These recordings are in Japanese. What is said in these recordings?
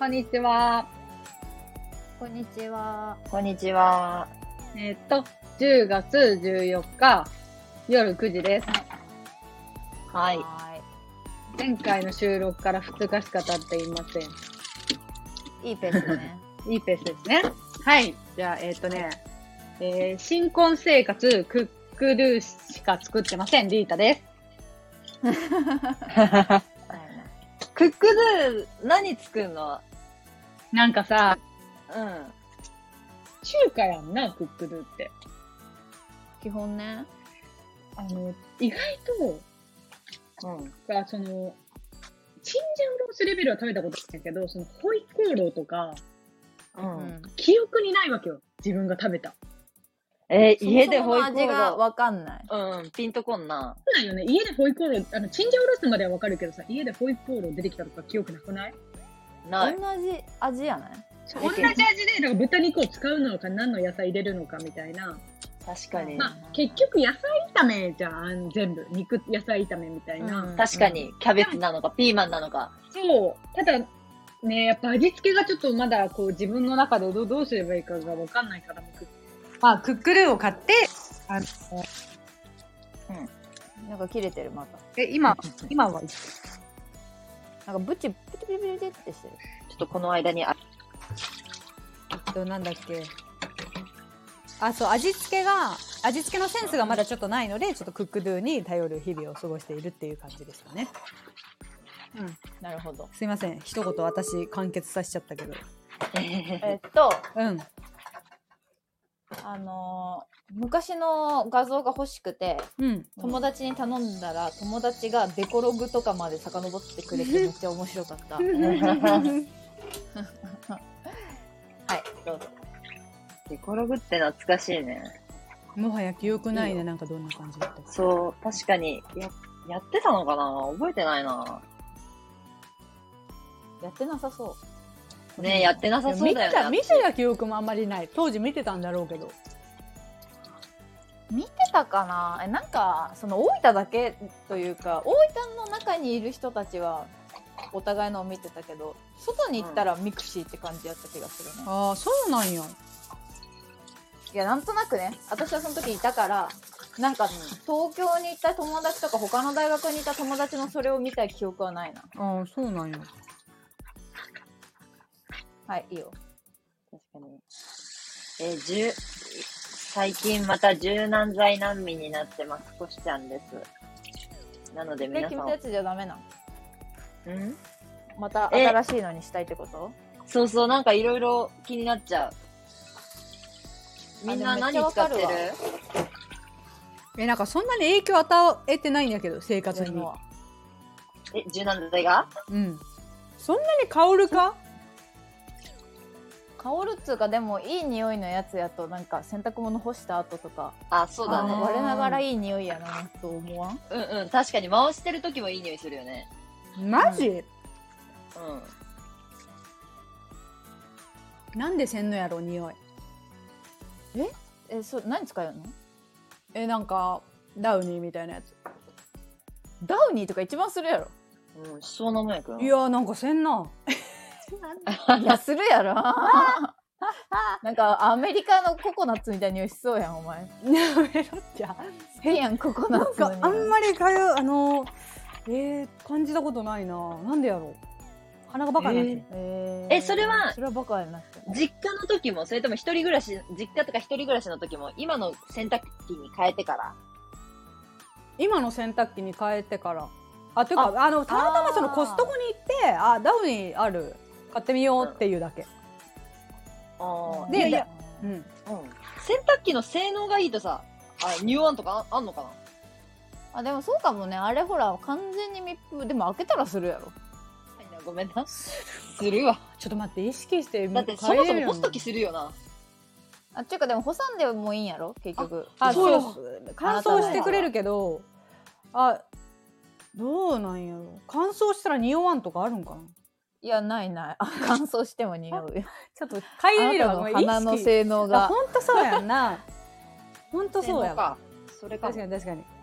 こんにちは。こんにちは。こんにちは。えーっと、10月14日夜9時です。はい。は前回の収録から2日しか経っていません。い。いいペースだね。いいペースですね。はい。じゃあ、えーっとね、えー新婚生活クックルーしか作ってません。リータです。クックドゥ何作るの？なんかさ、う中華やんな、クックルーって。基本ね。あの、意外と、ん。うん。が、その、チンジャオロースレベルは食べたことないけど、その、ホイコーローとか、う。うんん。記憶にないわけよ。自分が食べた。えー家でホイコそもそもの味がーロわかんない。ー。うん、ピンとこんな。そうなんよね。家でホイコーロー、あの、チンジャオロースまではわかるけどさ、家でホイコーロー出てきたとか記憶なくない？ない。同じ味やない？同じ味で、なんか豚肉を使うのか何の野菜入れるのかみたいな。確かに。まあ、結局野菜炒めじゃん、全部。肉、野菜炒めみたいな。うん確かに、キャベツなのか、ピーマンなのか。そう。ただ、ね、やっぱ味付けがちょっとまだこう自分の中でどうどうすればいいかがわかんないから、僕。まあ、クックルーを買って、あの、なんか切れてる、また。え、今、今は、なんかブチ、ブチブチブチってしてる。ちょっとこの間に、あえっと、なんだっけ。あ、そう、味付けが、味付けのセンスがまだちょっとないので、ちょっとクックドゥに頼る日々を過ごしているっていう感じですかね。なるほど。すいません。一言私完結させちゃったけど。えっと、うん。あのー昔の画像が欲しくて、うん。友達に頼んだら、友達がデコログとかまで遡ってくれてめっちゃ面白かった。はい、どうぞ。デコログって懐かしいね。もはや記憶ないね。なんかどんな感じだったか。そう、確かに、や、やってたのかな？覚えてないな。やってなさそう。ねやってなさそう見てた、だよね。見てた記憶もあんまりない。当時見てたんだろうけど。見てたかな？えなんかその大分だけというか大分の中にいる人たちはお互いのを見てたけど外に行ったら mixi って感じやった気がするね、ああ、そうなんや。いやなんとなくね私はその時いたからなんか東京に行った友達とか他の大学にいた友達のそれを見た記憶はないなああ、そうなんや。はいいいよ。確かに。えー、じゅ、最近また柔軟剤難民になってます、こしちゃんです。なのでで皆さん。君たちじゃダメなの？ん？また新しいのにしたいってこと？そうそう、なんかいろいろ気になっちゃう。みんなあでもめ何っちゃわ使ってる？え、なんかそんなに影響与えてないんだけど、生活に。自分は。え、柔軟剤が？うん。そんなに香るか？香るっつうかでもいい匂いのやつやとなんか洗濯物干した後とかあ、そうだねあの。我ながらいい匂いやなと思わん？うんうん、確かに回してる時もいい匂いするよね。マジ、うん。なんでせんのやろ、匂い。え？そ何使うの？え、なんか、ダウニーみたいなやつ。ダウニーとか一番するやろうん、しそうなもんやけどな。いや、なんかせんな。いやするやろ なんかアメリカのココナッツみたいな匂いしそうやんお前やめろって。好きやんココナッツあんまりかよ、あの、えー、感じたことないな。なんでやろう。鼻がバカになってる。えーえそれはそれはバカになってる実家の時も、それとも一人暮らし、実家とか一人暮らしの時も、今の洗濯機に変えてから。今の洗濯機に変えてから。あ、ていうか、あの、たまたまそのコストコに行って、あ、ダウニーある。買ってみようっていうだけ。あーでいやうん。うん。洗濯機の性能がいいとさ、あ、ニューアンとかああんのかな？あでもそうかもねあれほら完全に密封でも開けたらするやろはいなごめんな。するわ。ちょっと待って、意識して。だってそもそも干すと時するよな。あっていうかでも干さんでもいいんやろ？結局あ、そうそう。乾燥してくれるけど、あ、どうなんやろ。乾燥したら匂わんとかあるんかな？いやないないあ 乾燥しても匂うよちょっと嗅いでみるわ。あなたのごめん意識鼻の性能あ、がほんとそうやんな。ほんとそうやわ。か。それかも確かに確かに。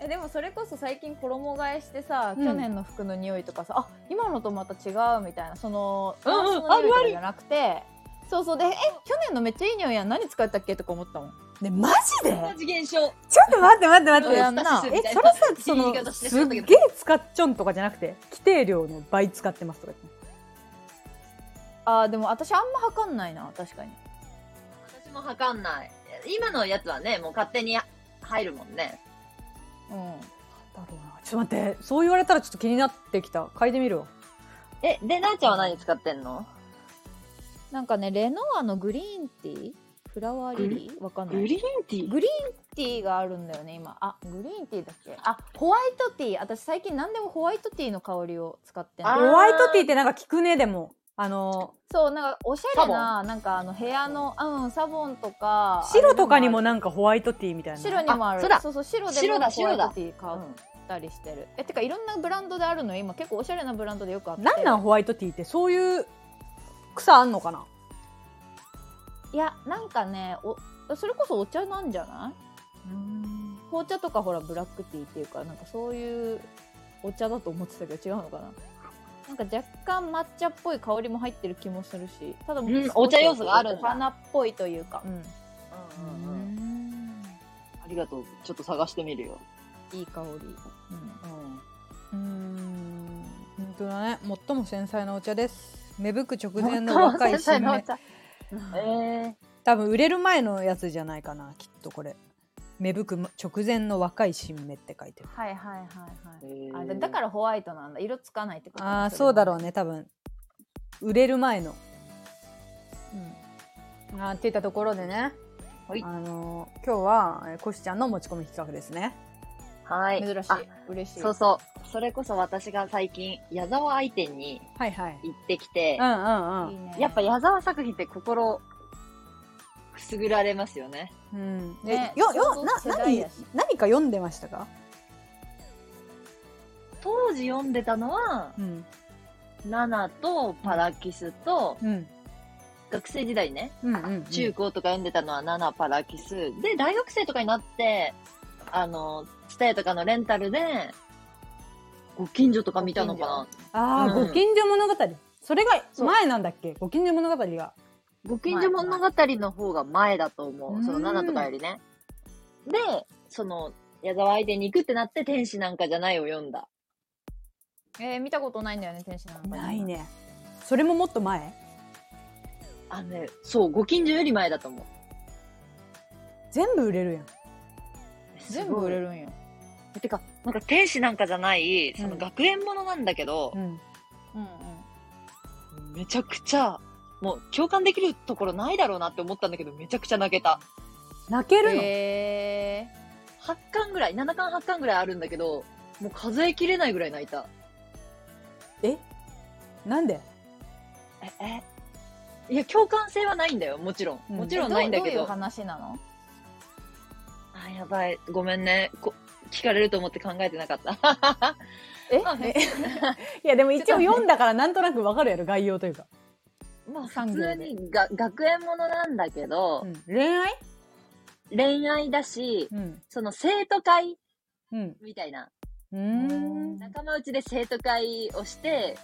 えでもそれこそ最近衣替えしてさ、うん去年の服の匂いとかさあ今のとまた違うみたいなそのうんうんタンスの匂いとかじゃなくてそうそうでえ去年のめっちゃいい匂いやん何使ったっけとか思ったもんねマジで？同じ現象。ちょっと待って待って待ってやんなえそれさそのすっげえ使っちょんとかじゃなくて規定量の倍使ってますとか言ってあーでも私あんま測んないな確かに私も測んない。今のやつはね、もう勝手に入るもんね。うんだろうなちょっと待ってそう言われたらちょっと気になってきた嗅いでみるわえ、で、なーちゃんは何使ってんのなんかねレノアのグリーンティー？フラワーリリー？わかんない。グリーンティー？グリーンティーがあるんだよね今。あグリーンティーだっけ？あホワイトティー。私最近何でもホワイトティーの香りを使ってんホワイトティーってなんか効くねでも。あのそうなんかおしゃれななんかあの部屋のうんサボンとか白とかにもなんかホワイトティーみたいな。白にもある。あそうだそうそう白で白もホワイトティー買ったりしてる、えてかいろんなブランドであるのよ今。結構おしゃれなブランドでよくあって。なんなんホワイトティーって？そういう草あんのかな？いやなんかねおそれこそお茶なんじゃない？紅茶とかほらブラックティーっていうかなんかそういうお茶だと思ってたけど違うのかな？なんか若干抹茶っぽい香りも入ってる気もするし、ただ、んお茶要素があるんだ。お花っぽいというか、うん。うんうんありがとう。ちょっと探してみるよ。いい香り。うん。うーん。本当だね。最も繊細なお茶です芽吹く直前の若い新芽。え 多分売れる前のやつじゃないかなきっとこれ。芽吹く直前の若い新芽って書いてる。はいはいはいーはい。あだだからホワイトなんだ。色つかないってこと？ねああそうだろう。れね多分。売れる前の。もうん。あーって言ったところでね、はい。あのー今日はえーコシちゃんの持ち込み企画ですねはい。珍しいあ。嬉しい。そうそう。それこそ私が最近、矢沢愛店にはいはい行ってきてう、んうんうんいいね。やっぱ矢沢作品って心、くすぐられますよね。うんねえよよな何世代やし何か読んでましたか？当時読んでたのは、うんナナとパラキスと、うん学生時代ね、うんうんうん中高とか読んでたのはナナ、パラキス。で、大学生とかになって、あの、ツタヤとかのレンタルで、ご近所とか見たのかな。ああ、うんご近所物語それが前なんだっけ？ご近所物語がご近所物語の方が前だと思う。うんそのナナとかよりね。で、その、矢沢相手に行くってなって、天使なんかじゃないを読んだ。えー見たことないんだよね、天使なんか。ない。ねそれももっと前？あのね、そう、ご近所より前だと思う。全部売れるやん全部売れる。るんよ。てか、なんか天使なんかじゃない、そのうん学園ものなんだけどう、んうんうん。めちゃくちゃ、もう共感できるところないだろうなって思ったんだけど、めちゃくちゃ泣けた。泣けるの、え8巻ぐらい、7巻8巻ぐらいあるんだけど、もう数えきれないぐらい泣いた。え？なんで？え、え？いや、共感性はないんだよ、もちろん。うんもちー、ろんないんだけど。どういう話なの？あ、やばい。ごめんね。こ聞かれると思って考えてなかった。え？いやでも一応読んだからなんとなくわかるやろ。概要というか、まあ、普通にが学園ものなんだけど、うん。恋愛？恋愛だし、うん。その生徒会うん。みたいな。うーん。仲間内で生徒会をして、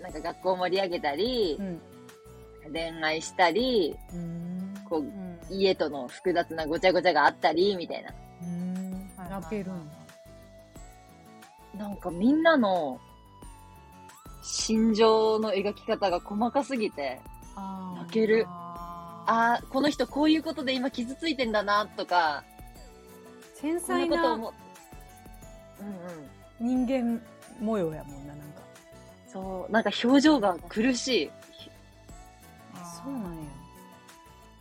なんか学校盛り上げたりう、ん。恋愛したり、うーん。こうう、ん。家との複雑なごちゃごちゃがあったり、みたいな。うーん泣けるんなんかみんなの心情の描き方が細かすぎて、あ泣ける。あああ、この人こういうことで今傷ついてんだな、とか、繊そん細ななこと思う。うんうん。人間模様やもんななんかそう、なんか表情が苦しい。ーそうなんや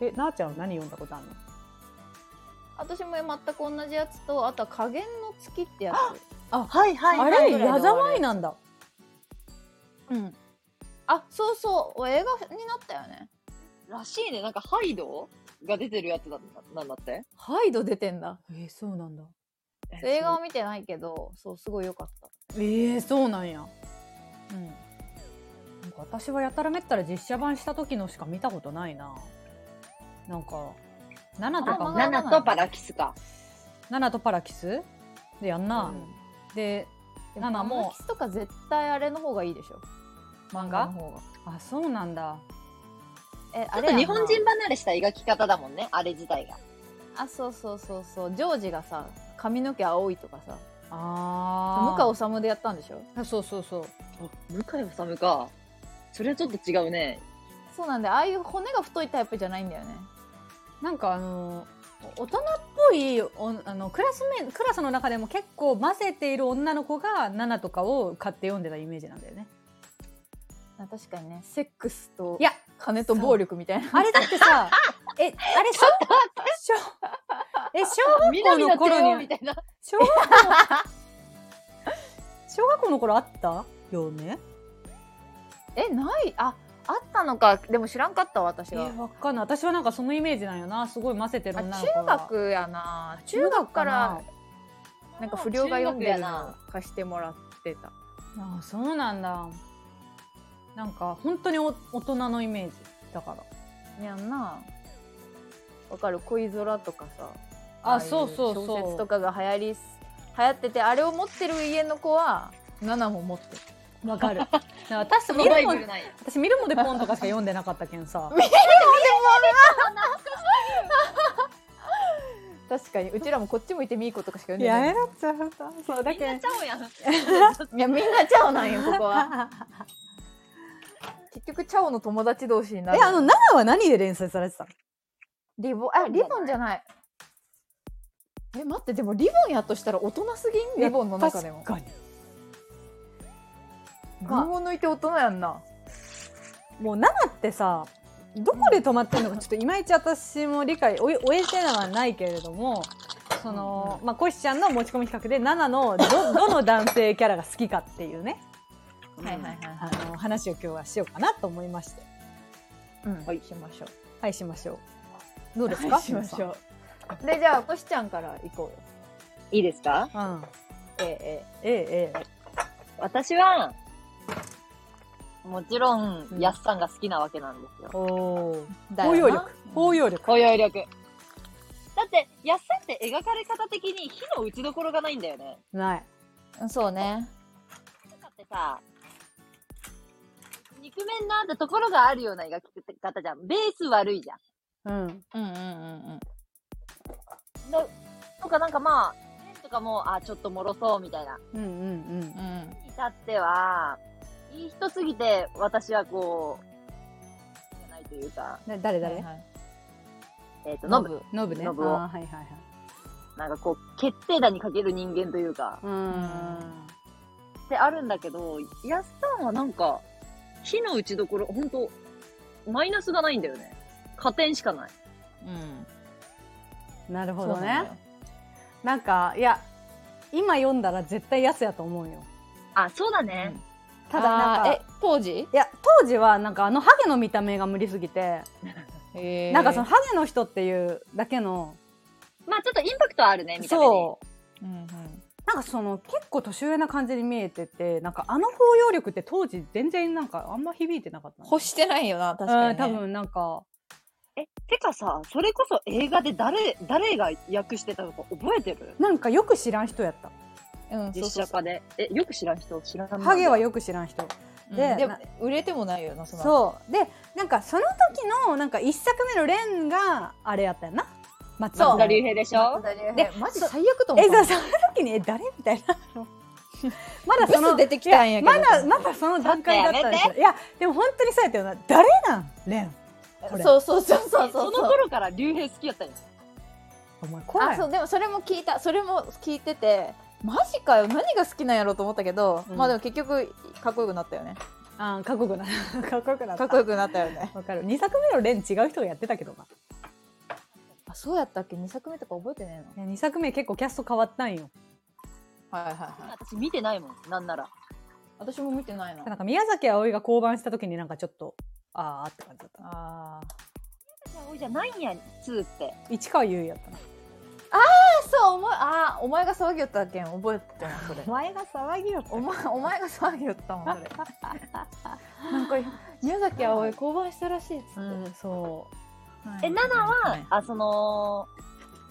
えなあちゃんは何読んだことあるの？私も全く同じやつと、あとは加減の月ってやはいはあれはいぐらいで終わる矢沢愛なんだつ。うん。あ、そうそう。映画になったよね。らしいね。なんかハイドが出てるやつだなんだって？ハイド出てんだ。えー、そうなんだ映画は見てないけど、そう、すごい良かった。えー、そうなんやうん。なんか私はやたらめったら実写版した時のしか見たことないななんかナナとかとパラキスか。ナナとパラキス？でやんな、うん。ででナナも。パラキスとか絶対あれの方がいいでしょ。漫画？の方が。あそうなんだ。えちょっと日本人離れした描き方だもんね、あれ自体が。あそうそうそうそう。ジョージがさ髪の毛青いとかさ。あ向川治でやったんでしょ？あそうそうそう。向井治か。それはちょっと違うね。そうなんでああいう骨が太いタイプじゃないんだよねなんかあの大人っぽいおあのクラスメクラスの中でも結構混ぜている女の子がナナとかを買って読んでたイメージなんだよね。あ確かにねセックスといや金と暴力みたいな。あれだってさえあれ小小え小学校南のの頃に帝王みたいな。小学校小学校の頃あった？よねえない。ああったのかでも知らんかったわ私えは、わかんない。私はなんかそのイメージなんよな。すごい混ぜてるあ女の子が中学やな。中学からな。んか不良が読んでるの貸してもらってた。ああそうなんだ。なんか本当にお大人のイメージだから。やんな。わかる？恋空とかさ。あいそうそうそう。小説とかが流行りす流行っててあれを持ってる家の子はナナも持ってるわかる。私見るも。私見るもでポンとかしか読んでなかったけんさ。確かに。うちらもこっち向いてみーことかしか読んでない。ろっちゃうそうだみんなちゃうやん。いやみんなチャオなんよここは。結局チャオの友達同士になる。えあのナナは何で連載されてたの？リボンあリボンじゃない。え待ってでもリボンやとしたら大人すぎん？リボンの中でも。確かに群を抜いて大人やんな。もうナナってさどこで止まってるのかちょっといまいち私も理解終えてはないけれどもその、まあ、コシちゃんの持ち込み企画でナナのど どの男性キャラが好きかっていうね。はいはいはいあの話を今日はしようかなと思いまして。うん。はい。しましょう。はいしましょう。どうですか、はいしましょう。でじゃあコシちゃんから行こうよ。いいですか？うん。ええ。ええええ。私は、もちろんう、んやっさんが好きなわけなんですよ。お包容力包容力包容力。だって、やっさんって描かれ方的に火の打ちどころがないんだよね。ないうんそうねだってさ、肉麺なってところがあるような描き方じゃん。ベース悪いじゃん。うんうんうんうんうんのとかなんかまあ、麺とかも、あ、ちょっともろそうみたいな。うんうんうんうんに至っては、いい人すぎて、私はこう、じゃないというか、ね誰誰、はいはい。えっ、と、ノブ。ノブ。ね。ノブを。はいはいはい。なんかこう、決定打にかける人間というか、うーん。ってあるんだけど、やっさんはなんか、火の打ちどころ、ほんと、マイナスがないんだよね。加点しかない。うん。なるほどそうなんなんかいや今読んだら絶対安やと思うよ。あ、そうだね。ただなんかえ当時？いや当時はなんかあのハゲの見た目が無理すぎて、へー。なんかそのハゲの人っていうだけのまあちょっとインパクトはあるね、みたいな。そう。うんうん。なんかその結構年上な感じに見えててなんかあの包容力って当時全然なんかあんま響いてなかったの。欲してないよな確かに、ね、うん多分なんか。え、てかさ、それこそ映画で誰、誰が訳してたのか覚えてる？なんかよく知らん人やったうん実そうそう。写化で。え、よく知らん人？知らんハゲはよ。よく知らん人。うん。ででも売れてもないよなそのそう。でなんかその時のなんか一作目のレンがあれやったよな。松そう松田龍平。でしょ？でマジ最悪と思った。えその時にえ誰みたいな まだその出てきたんやけど。いまだまだその段階だったんですよ。いやでも本当にそうやったよな。誰なん？レン。これ。そうそうそうそうそそうの頃から龍平好きやったんです。お前怖い。あそうでもそれも聞いた。それも聞いててマジかよ。何が好きなんやろうと思ったけど、うん。まあでも結局かっこよくなったよね。あーかっこよくな かっこよくなった。かっこよくなったよね。わかる。2作目のレン違う人がやってたけどな。あそうやったっけ？2作目とか覚えてねえ2作目結構キャスト変わったんよ。のはいはいはい。私見てないもん、なんなら。私も見てないのなんか宮崎あおいが降板した時になんかちょっとあーって感じだったな。あおいじゃないんや、2って。市川優也やったな。あそうお前あーお前が騒ぎよったけん。覚えてますそれ。前が騒ぎよお前お前が騒ぎよったもんそれ。なんか宮崎あおい降板したらしいっつって、うんそはいえ、7は、い。あ、その、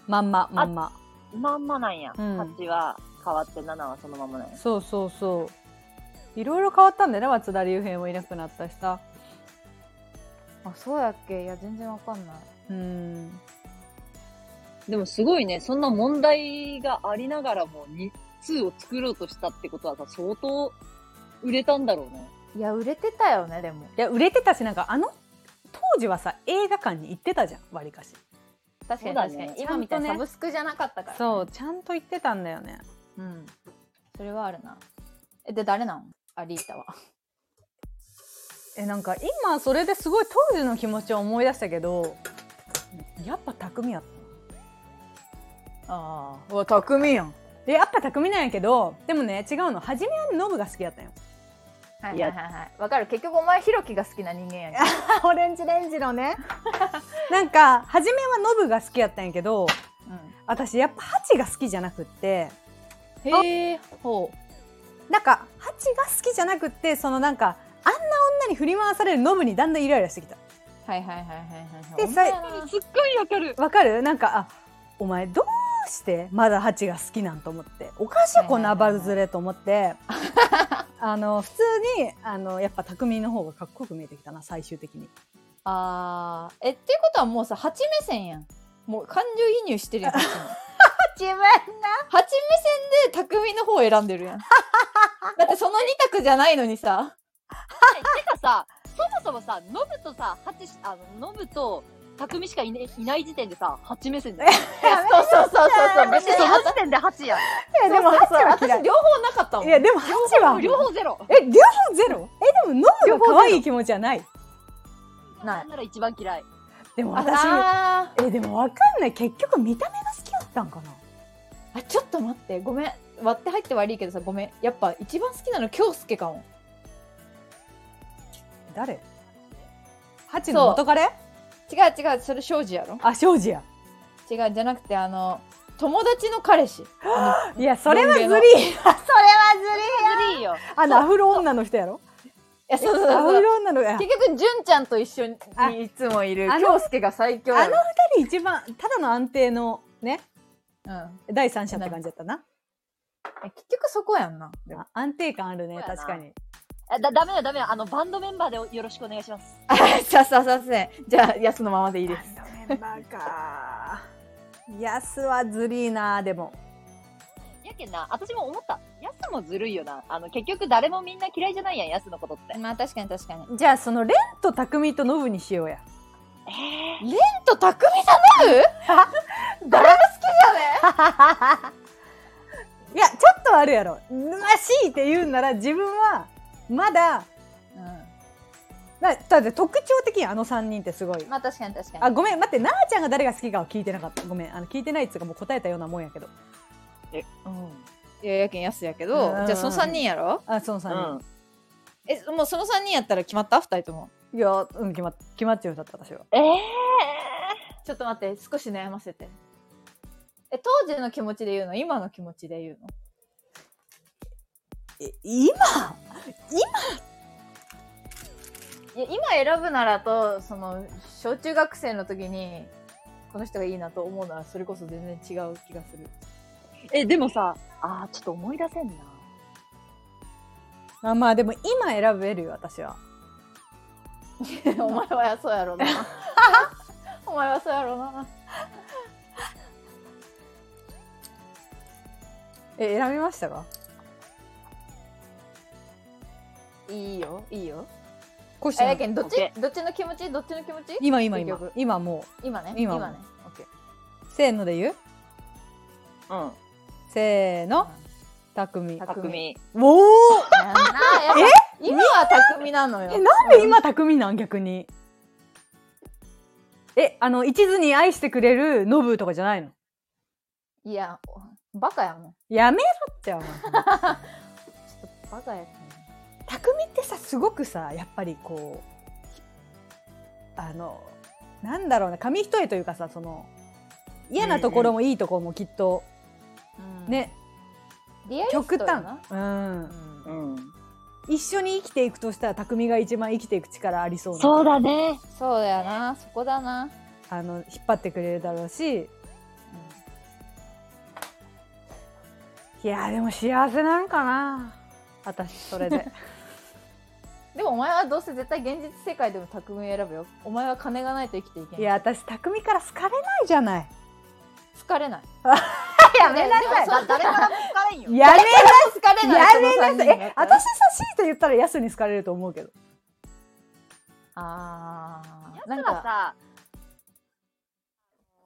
うまんままんま。まんまなんや。うん。8は変わって7はそのままね。そうそうそう。いろいろ変わったんだよね松田龍平もいなくなったしさ。あそうやっけ？いや全然わかんない。うんでもすごいね、そんな問題がありながらも2、2を作ろうとしたってことはさ、相当売れたんだろうね。いや売れてたよねでも。いや売れてたしなんかあの当時はさ映画館に行ってたじゃんわりかし。確かに確かに、今みたいにサブスクじゃなかったから、そうちゃんと行ってたんだよね。うん。それはあるな。えで誰なん？アリータは。えなんか今それですごい当時の気持ちを思い出したけどやっぱ匠やったああ匠やん。でやっぱ匠なんやけどでもね違うの。初めはノブが好きやったんよ。はいはいはいはい。わかる。結局お前ヒロキが好きな人間やんけ。オレンジレンジのね。なんか初めはノブが好きやったんやけど私やっぱハチが好きじゃなくって。へえほなんかハチが好きじゃなくってそのなんかあんな女に振り回されるノブにだんだんイライラしてきた。うはいはいはいはいはい。で女やな。すっごいわかる。わかる？なんかあお前どうしてまだハチが好きなんと思って。おかしいこんなバルズレと思って。あの普通にあのやっぱ匠の方がかっこよく見えてきたな最終的に。あー。えっていうことはもうさ蜂目線やん。もう感情移入してるやん 自分蜂目線で匠の方を選んでるやん。だってその二択じゃないのにさ。てかさ、そもそもさ、ノブとさ、ハチし、あの、ノブと、匠しかい,、ね、いない時点でさ、ハチ目線だよ。そうそうそうそうそう。別にその時点でハチやん。いやでもハチは嫌い。私両方なかったもん。いやでもハチは。両方ゼロ。え両方ゼロ？えでもノブが可愛い気持ちはない。なないんなら一番嫌い。でも私あえでもわかんない。結局見た目が好きだったんかな？ーあちょっと待って。ごめん。割って入って悪いけどさごめん。やっぱ一番好きなの京介かも。誰？ハチの元彼？違う違うそれ庄司やろ。あ庄司や。違うじゃなくてあの友達の彼氏。あ いやそれはずりそれはずりー ずりーよ。あのアフロ女の人やろ？のいやそうそうアフそう。そうロ女のあ結局純ちゃんと一緒あにいつもいる。京介が最強あの二人一番ただの安定のね。うん。第三者って感じだったな。え結局そこやんな。安定感あるね確かにあだ、ダメだダメだ。あの、バンドメンバーでよろしくお願いします。あさささせじゃあ安のままでいいですメンバーか ヤスはずりーなでもやけんな、私も思った。ヤスもずるいよな。あの、結局誰もみんな嫌いじゃないやん、ヤスのことって。まあ確かに確かにじゃあそのレンと匠とノブにしようやえレンと匠さんの 誰も好きじゃねいやちょっとあるやろまあ強いて言うんなら自分はまだだだって特徴的やんあの3人ってすごい。まあ確かに確かに。あごめん待って奈々ちゃんが誰が好きかは聞いてなかった。ごめんあの聞いてないっつうかもう答えたようなもんやけど。いややけん安やけど、うん。じゃあその3人やろ？あその3人、うん。えもうその3人やったら決まった？2人とも。いやうん決まっ決まっちゃうだった私は。ええちょっと待って少し悩ませて。え当時の気持ちで言うの？今の気持ちで言うの？え今？いや今選ぶならとその小中学生の時にこの人がいいなと思うならそれこそ全然違う気がする。え、でもさ、あー、ちょっと思い出せんな。あまあでも今選べるよ私は。お前はそうやろな。お前はそうやろな。え選びましたか？いいよいいよ。コシあやけんどっち？どっちの気持ち？どっちの気持ち？今今今。今も今ね。今今ね。オッケー。うせーので言う？うん。せーの。匠匠。おおやんなやっぱ今は匠なのよ。えなんで今匠なん逆に？えあの一途に愛してくれるノブとかじゃないの？いやバカやもん。やめろってお前。ちょっとバカやけん匠ってさすごくさやっぱりこうあのなんだろうな紙一重というかさその嫌なところもいいところもきっと、ね。リアリス極端。うん、うん。うん。一緒に生きていくとしたら匠が一番生きていく力ありそうな。そうだね。そうだよな。そこだな、あの引っ張ってくれるだろうし。いやでも幸せなのかな。私それで でもお前はどうせ絶対現実世界でも匠を選ぶよ。お前は金がないと生きていけないいや私匠から好かれないじゃない。好かれない。やめなさい。だ誰からも好かれんよ。やめ好かれないやめなさい。え私さしいと言ったらヤスに好かれると思うけど。ああやなんか。つらさ、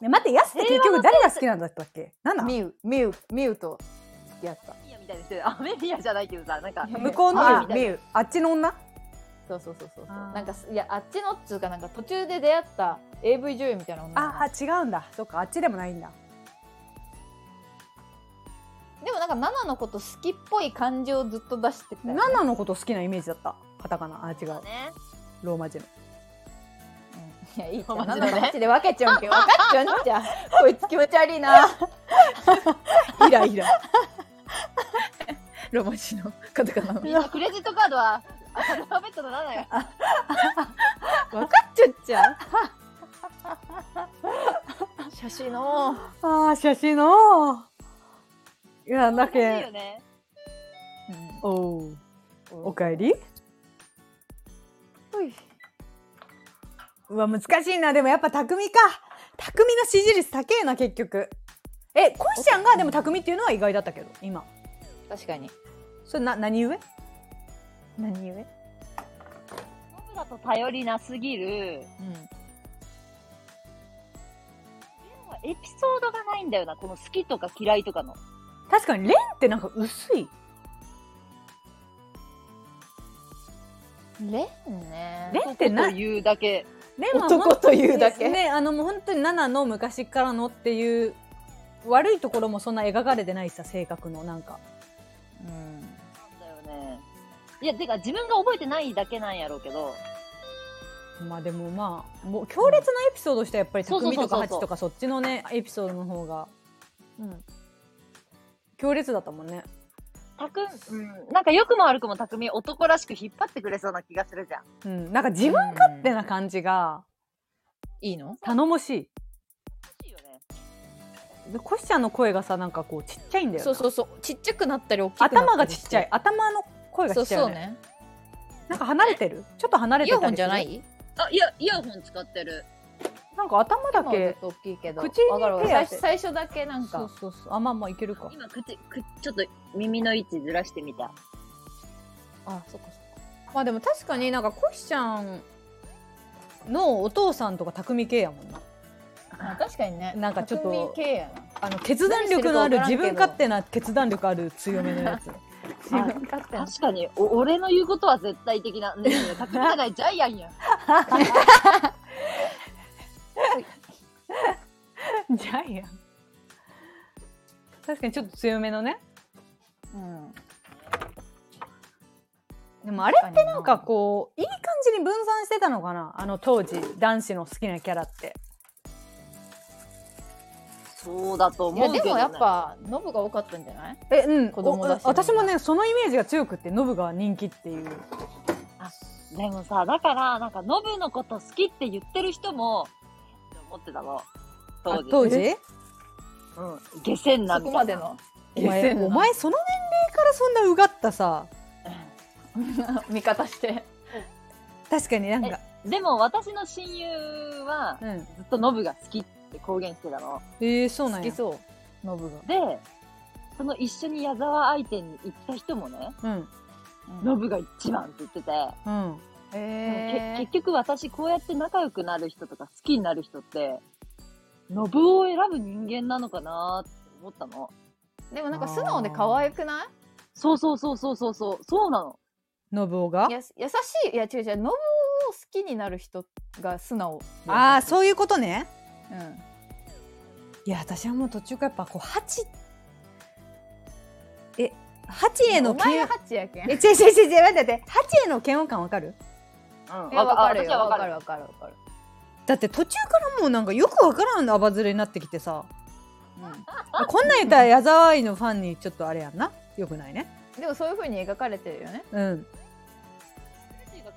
ね待ってヤスって結局誰が好きなんだったっけ？なんだミュウミュウミュウと付き合ったミヤみたいにしてる。アメリアじゃないけどさ、なんか、向こうのミウ。あっちの女？そうそうそうそう。なんかいやあっちのっつうかなんか途中で出会った AV 女優みたいな女の子。ああ違うんだ。そっかあっちでもないんだ。でもなんかナナのこと好きっぽい感情をずっと出してたよね、ナナのこと好きなイメージだった。カタカナ。あ違う。ね。ローマ字の。うん。いやいいじゃ んマジでねナナの口で分けちゃうんけ分かっちゃうんじゃん。こいつ気持ち悪いな。イライラ。ロマ字のカタカナ。のクレジットカードは、アルファベットの7よ。分かっちゃっちゃう。写真の。ああ写真の。いやだけ。よね。おう。おかえり？うわ難しいな。でもやっぱ匠か。匠の支持率高えな結局。えコシちゃんがでも匠っていうのは意外だったけど今。確かに。それな何故？何故？ノブだと頼りなすぎる。うんエピソードがないんだよな、この好きとか嫌いとかの。確かにレンってなんか薄いレンねレンってなというだけ。レンは男というだけ？ねあのもう本当にナナの昔からのっていう悪いところもそんな描かれてないしさ性格のなんか。いや、てか自分が覚えてないだけなんやろうけど、まあでもまあもう強烈なエピソードとしてはやっぱり匠とかハチとかそっちのねエピソードの方がうん。強烈だったもんね。たくん、うん、なんか良くも悪くも匠男らしく引っ張ってくれそうな気がするじゃん。うん。なんか自分勝手な感じがいいの？頼もしい。でコシちゃんの声がさなんかこうちっちゃいんだよな。そうそうそう。ちっちゃくなったり大きくなったり頭がちっちゃい。頭の声がちそうっちゃいよねそうね。なんか離れてる？ちょっと離れイヤホてたりする？ンじゃない？あ、いや、イヤホン使ってる。なんか頭だけ今はずっと大きいけど口にわかるわかる。手当て。最最初だけなんそうかそうそう。あまあまあいけるか。今、口、くちょっと耳の位置ずらしてみた。あそっかそっか。まあでも確かになんかコシちゃんのお父さんとか匠系やもんな。あ確かにね。なんかちょっと匠系やな。あの決断力のある自分勝手な決断力ある強めのやつ 確かに、お俺の言うことは絶対的な。ねえねえ、匠じゃないジャイアンや。ん。ジャイアン。確かにちょっと強めのね。うん。でもあれってなんかこういい感じに分散してたのかな？あの当時男子の好きなキャラってそうだと思うけど、ね。でもやっぱノブが多かったんじゃない？えうん。子供だし。お私もねそのイメージが強くってノブが人気っていう。でもさ、だから、なんか、ノブのこと好きって言ってる人も、思ってたの。当時。あ当時？うん。下船なそみたいな。こまでの？お前お前その年齢からそんなうがったさ。味方して。確かになんか。でも、私の親友は、うん。ずっとノブが好きって公言してたの。えー、そうなんや。好きそう。ノブがで、その一緒に矢沢相手に行った人もね、うん。ノブが一番って言ってて、うん。えけ結局私こうやって仲良くなる人とか好きになる人って、ノブを選ぶ人間なのかなって思ったの。でもなんか素直で可愛くない？そうそうそうそうそうそう、そうなの。ノブオが？や優しい。いや違う違う。ノブを好きになる人が素直ああう、そういうことねうん、いや私はもう途中からやっぱこうハチえハチへの嫌ハチやけん。え違う違う違う違う待って待って。ハチへの嫌悪感わかる？うん。いやわかる私はわかる。よわかる。わかるわかる。だって途中からもうなんかよくわからんアバズレになってきてさ。うこんなん言ったら矢沢愛のファンにちょっとあれやんな？よくないね？んでもそういう風に描かれてるよね。うん。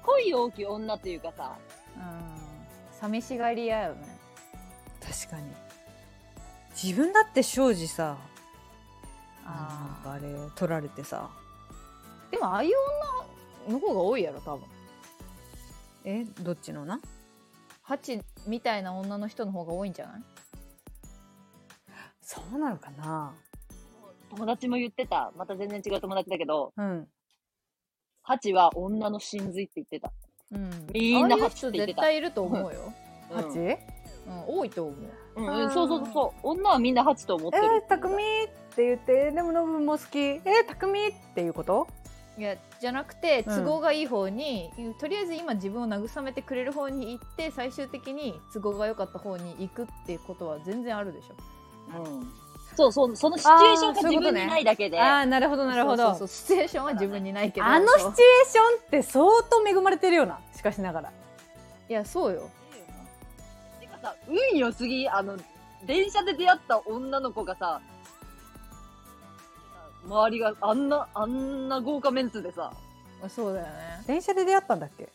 恋多き女というかさ、うん。寂しがり屋よね確かに。自分だって庄司さあなんかあれ取られてさ。ーでもああいう女の方が多いやろ多分。えどっちのなハチみたいな女の人の方が多いんじゃない？そうなのかな？友達も言ってた。また全然違う友達だけど、うん。ハチは女の真髄って言ってた。うん。みんなハチって言ってた。絶対いると思うよ、うん。ハチ、うん、多いと思う。うんそうそうそう。女はみんなハチと思ってる。えー、たくみって言ってでもノブも好き。えー、たくみっていうこと？いやじゃなくてうん都合がいい方に、とりあえず今自分を慰めてくれる方に行って最終的に都合が良かった方に行くっていうことは全然あるでしょ。うん。そうそう、そのシチュエーションが自分にないだけで。ああなるほどなるほど。そうそう。そうシチュエーションは自分にないけど。あのシチュエーションって相当恵まれてるようなしかしながら。いやそうよさ、運良すぎ、あの、電車で出会った女の子がさ、周りがあんな、あんな豪華メンツでさ、そうだよね。電車で出会ったんだっけ？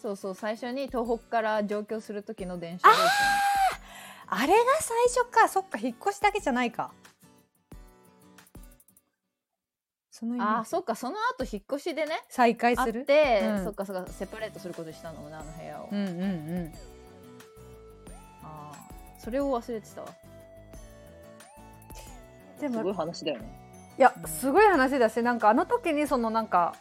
そうそう最初に東北から上京する時の電車で。あれが最初か。そっか引っ越しだけじゃないか。そのああそっかその後引っ越しでね再会する？て、うん。そっかそっかセパレートすることにしたのもねあの部屋を、うんうんうんそれを忘れてたわ。ですもごい話だよね。いやすごい話だしなんかあの時にそのなんか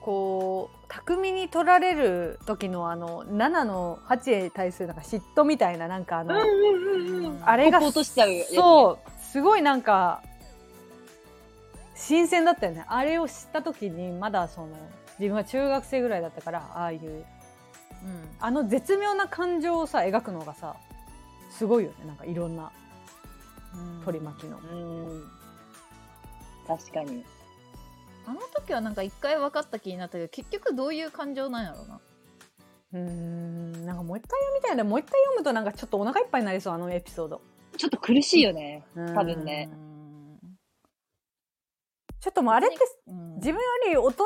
こう巧みに取られる時のあの7の8へ対するなんか嫉妬みたいななんかあの、あれがここ落としちゃうやつね。そうすごいなんか新鮮だったよね。あれを知った時にまだその自分は中学生ぐらいだったからああいううん。あの絶妙な感情をさ描くのがさすごいよね。なんかいろんな。取り巻きの。うん。確かに。あの時はなんか一回分かった気になったけど結局どういう感情なんやろうな。うーん。なんかもう一回読みたいな。もう一回読むとなんかちょっとお腹いっぱいになりそうあのエピソード。ちょっと苦しいよね。うん。多分ね。ちょっともうあれってうん。自分より大人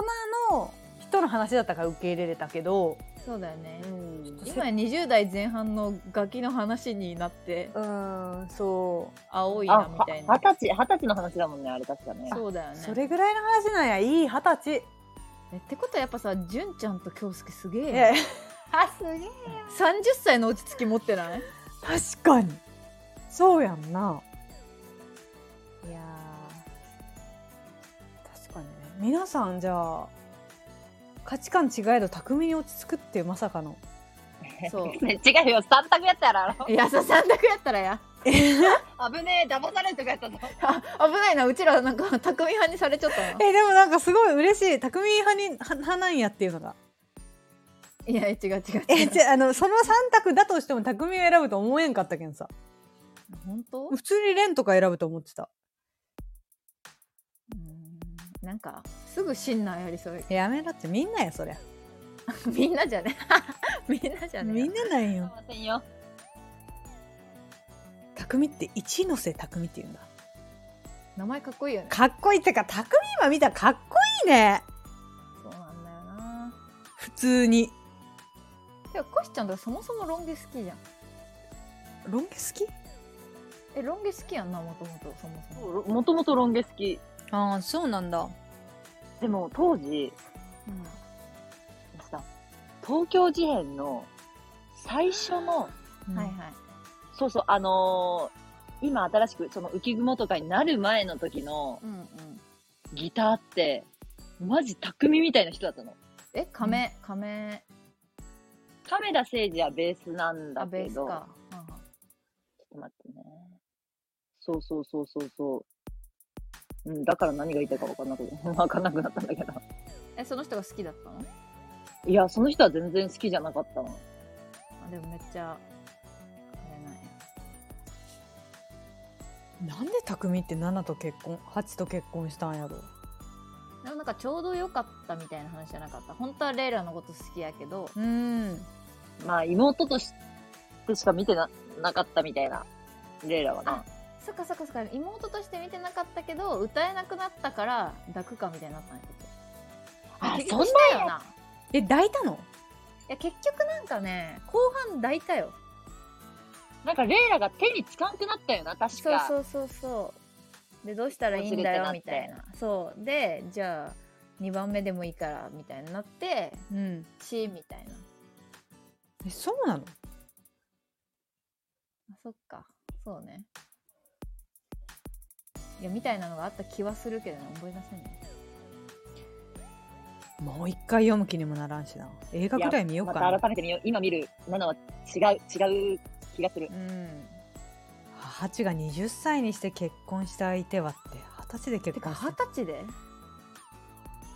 の人の話だったから受け入れれたけどそうだよね。うん。今や20代前半のガキの話になってうんそ青いあ、なみたいな。は二十歳、二十歳の話だもんね、あれ確かね。そうだよね。うそれぐらいの話なんやいい二十歳。えってことはやっぱさ純ちゃんと京介すげえあすげえ。30歳の落ち着き持ってない？確かに。そうやんな。いやー。確かにね。皆さんじゃあ価値観違えど巧みに落ち着くっていうまさかの。そう。ね違うよ、三択やったやろ、あの。いやさ三択やったらや。危ねえ、騙されるとかやったぞ。あ 危ないなうちらなんか匠派にされちゃったな。えでもなんかすごい嬉しい。巧み派には派なんやっていうのが。いや違う違うえじゃああのその三択だとしても巧みを選ぶと思えんかったけんさ。本当？普通にレンとか選ぶと思ってた。うんなんかすぐ信頼やりそう。やめろってみんなやそりゃ。みんなじゃね。みんなじゃねみんななんよ。ませんよ。匠って一ノ瀬匠って言うんだ。名前かっこいいよね。かっこいいってか匠今見たらかっこいいね。そうなんだよな。普通に。でもコシちゃんとかそもそもロン毛好きじゃん。ロン毛好き？えロン毛好きやんなもともとそもそも。もともとロン毛好き。ああそうなんだ。でも当時、さ、東京事変の最初の、うん。はいはい。そうそう、あのー今新しくその浮雲とかになる前の時のうんうん。ギターって、マジ匠みたいな人だったの。え亀亀。亀田誠治はベースなんあだけど、ベースか。ちょっと待ってね。そうそうそうそうそう。うん、だから何が言いたいか分かんなく分 かんなくなったんだけど。えその人が好きだったの？いや、その人は全然好きじゃなかったの。あでもめっちゃあれなんやなんで匠って7と結婚8と結婚したんやろ？でもなんかちょうど良かったみたいな話じゃなかった？本当はレイラのこと好きやけどうんまあ、妹としてしか見てななかったみたいな、レイラはな。そっかそっかそっか。妹として見てなかったけど歌えなくなったから抱くかみたいになったんやけど。あそんなよ。な。え抱いたの？いや結局なんかね後半抱いたよ。なんかレイラが手につかんくなったよな、確か。そうそうそうそう。でどうしたらいいんだよみたいな。そう。でじゃあ2番目でもいいからみたいになってうん「し」みたいな。えそうなの？あそっか。そうねいやみたいなのがあった気はするけどね思い出せないもう一回読む気にもならんしな。映画ぐらい見ようかまなた改めて見よう。今見る7は違う、違う気がする。うん。ハチが20歳にして結婚した相手はって二十歳で結てか婚した二十歳で？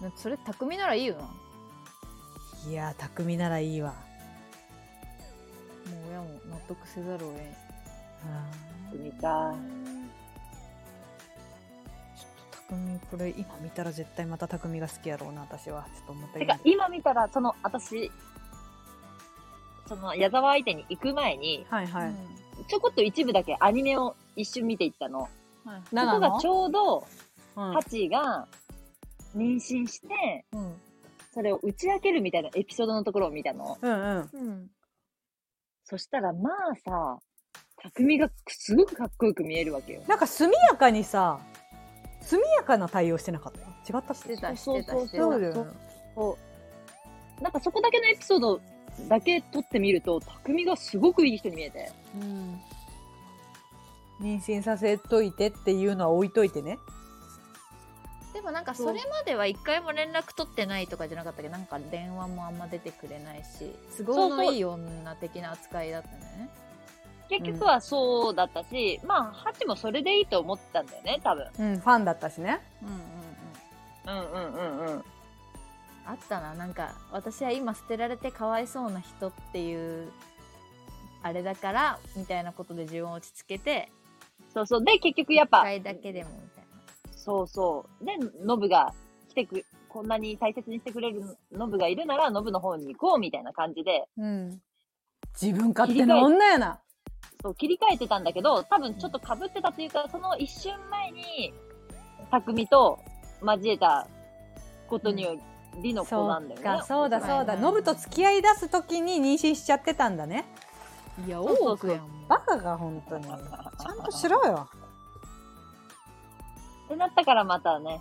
なそれ匠ならいいよな。もいや匠ならいいわ。う親も納得せざるを得ん。うん。見た。匠これ今見たら絶対また匠が好きやろうな私は。ちょっと思ったてか今見たら、その、私、その、矢沢相手に行く前に、はいはい、うんちょこっと一部だけアニメを一瞬見ていったの。はい。そこがちょうど、うん。ハチが妊娠して、うん。それを打ち明けるみたいなエピソードのところを見たの。うんうん。うん。そしたら、まあさ、匠がすごくかっこよく見えるわけよ。なんか速やかにさ速やかな対応してなかった？違ったっしてたしてたしてたそう。なんかそこだけのエピソードだけ撮ってみると、匠がすごくいい人に見えて。うん。妊娠させといてっていうのは置いといてね。でもなんかそれまでは一回も連絡取ってないとかじゃなかったけ？どなんか電話もあんま出てくれないし都合のいい女的な扱いだったんだよね結局はそうだったし、まあ、ハチもそれでいいと思ってたんだよね、多分。うんファンだったしねうんうんうんうんうんうんうん。あったななんか私は今捨てられてかわいそうな人っていうあれだからみたいなことで自分を落ち着けてそうそう。で、結局やっ一ぱ、回だけでもみたいそうそう。で、ノブが来てく、こんなに大切にしてくれるノブがいるなら、ノブの方に行こうみたいな感じで、うん自分勝手な女やなそう、切り替えてたんだけど、多分ちょっと被ってたというか、その一瞬前に、匠と交えたことによりの子そなんだよね。うかそうだは。いそうだ。はいノブと付き合い出す時に妊娠しちゃってたんだね。ないやそうそうそう。多くやん。バカが本当に。ちゃんとしろよ。ってなったからまたね、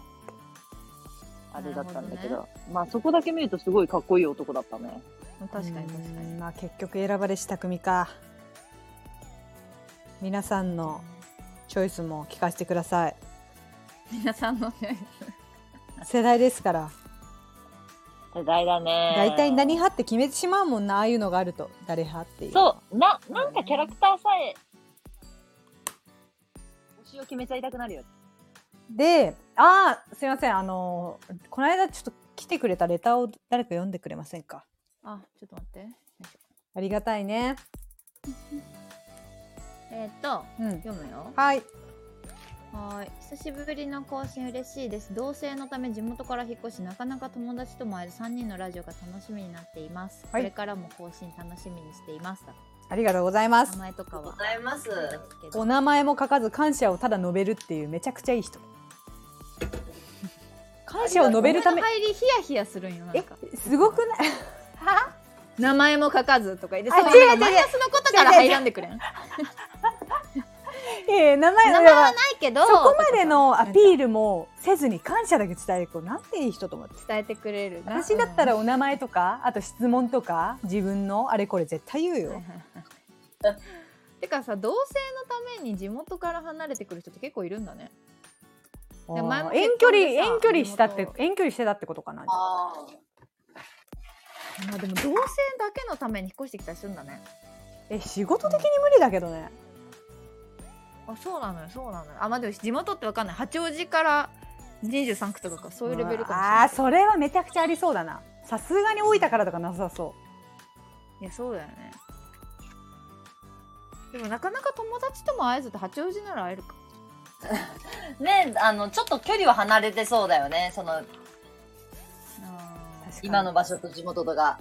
あれだったんだけど、まあそこだけ見るとすごいかっこいい男だったね。確かに確かに。うんまあ結局選ばれした組か皆さんのチョイスも聞かせてください。皆さんのね世代ですから。世代だね。大体何派って決めてしまうもんなああいうのがあると。誰派っていう。そう、な、なんかキャラクターさえ、推しを決めちゃいたくなるよ。であーすいません。あのこの間ちょっと来てくれたレターを誰か読んでくれませんか？あちょっと待って。ありがたいねえーっとうん。読むよ。はい。はーい。久しぶりの更新嬉しいです。同棲のため地元から引っ越しなかなか友達とも会える3人のラジオが楽しみになっています、はい。これからも更新楽しみにしています。ありがとうございま名す前とかは？ざいます。お名前も書かず感謝をただ述べるっていうめちゃくちゃいい人。感謝を述べるため入りヒヤヒヤするんよなんえか。すごくない？名前も書かずとか言ってあそマイナスのことから入らんでくれん。名 ええ名前前はないけどそこまでのアピーールもせずに感謝だけ伝える子なんていい人と思って伝えてくれるな。私だったらうんお名前とかあと質問とか自分のあれこれ絶対言うよ。てかさ同棲のために地元から離れてくる人って結構いるんだね。で前も遠距離遠距離したって遠距離してたってことかなあ。まあでも同棲だけのために引っ越してきたりするんだね。え仕事的に無理だけどねあそうなのよそうなのよ。あまあでも地元ってわかんない。八王子から23区とかか。そういうレベルかもしれあない。あーそれはめちゃくちゃありそうだな。さすがに大分からとかなさそいやそうだよね。でもなかなか友達とも会えずって八王子なら会えるか。あ。ねあの、ちょっと距離は離れてそうだよね。その、今の場所と地元とか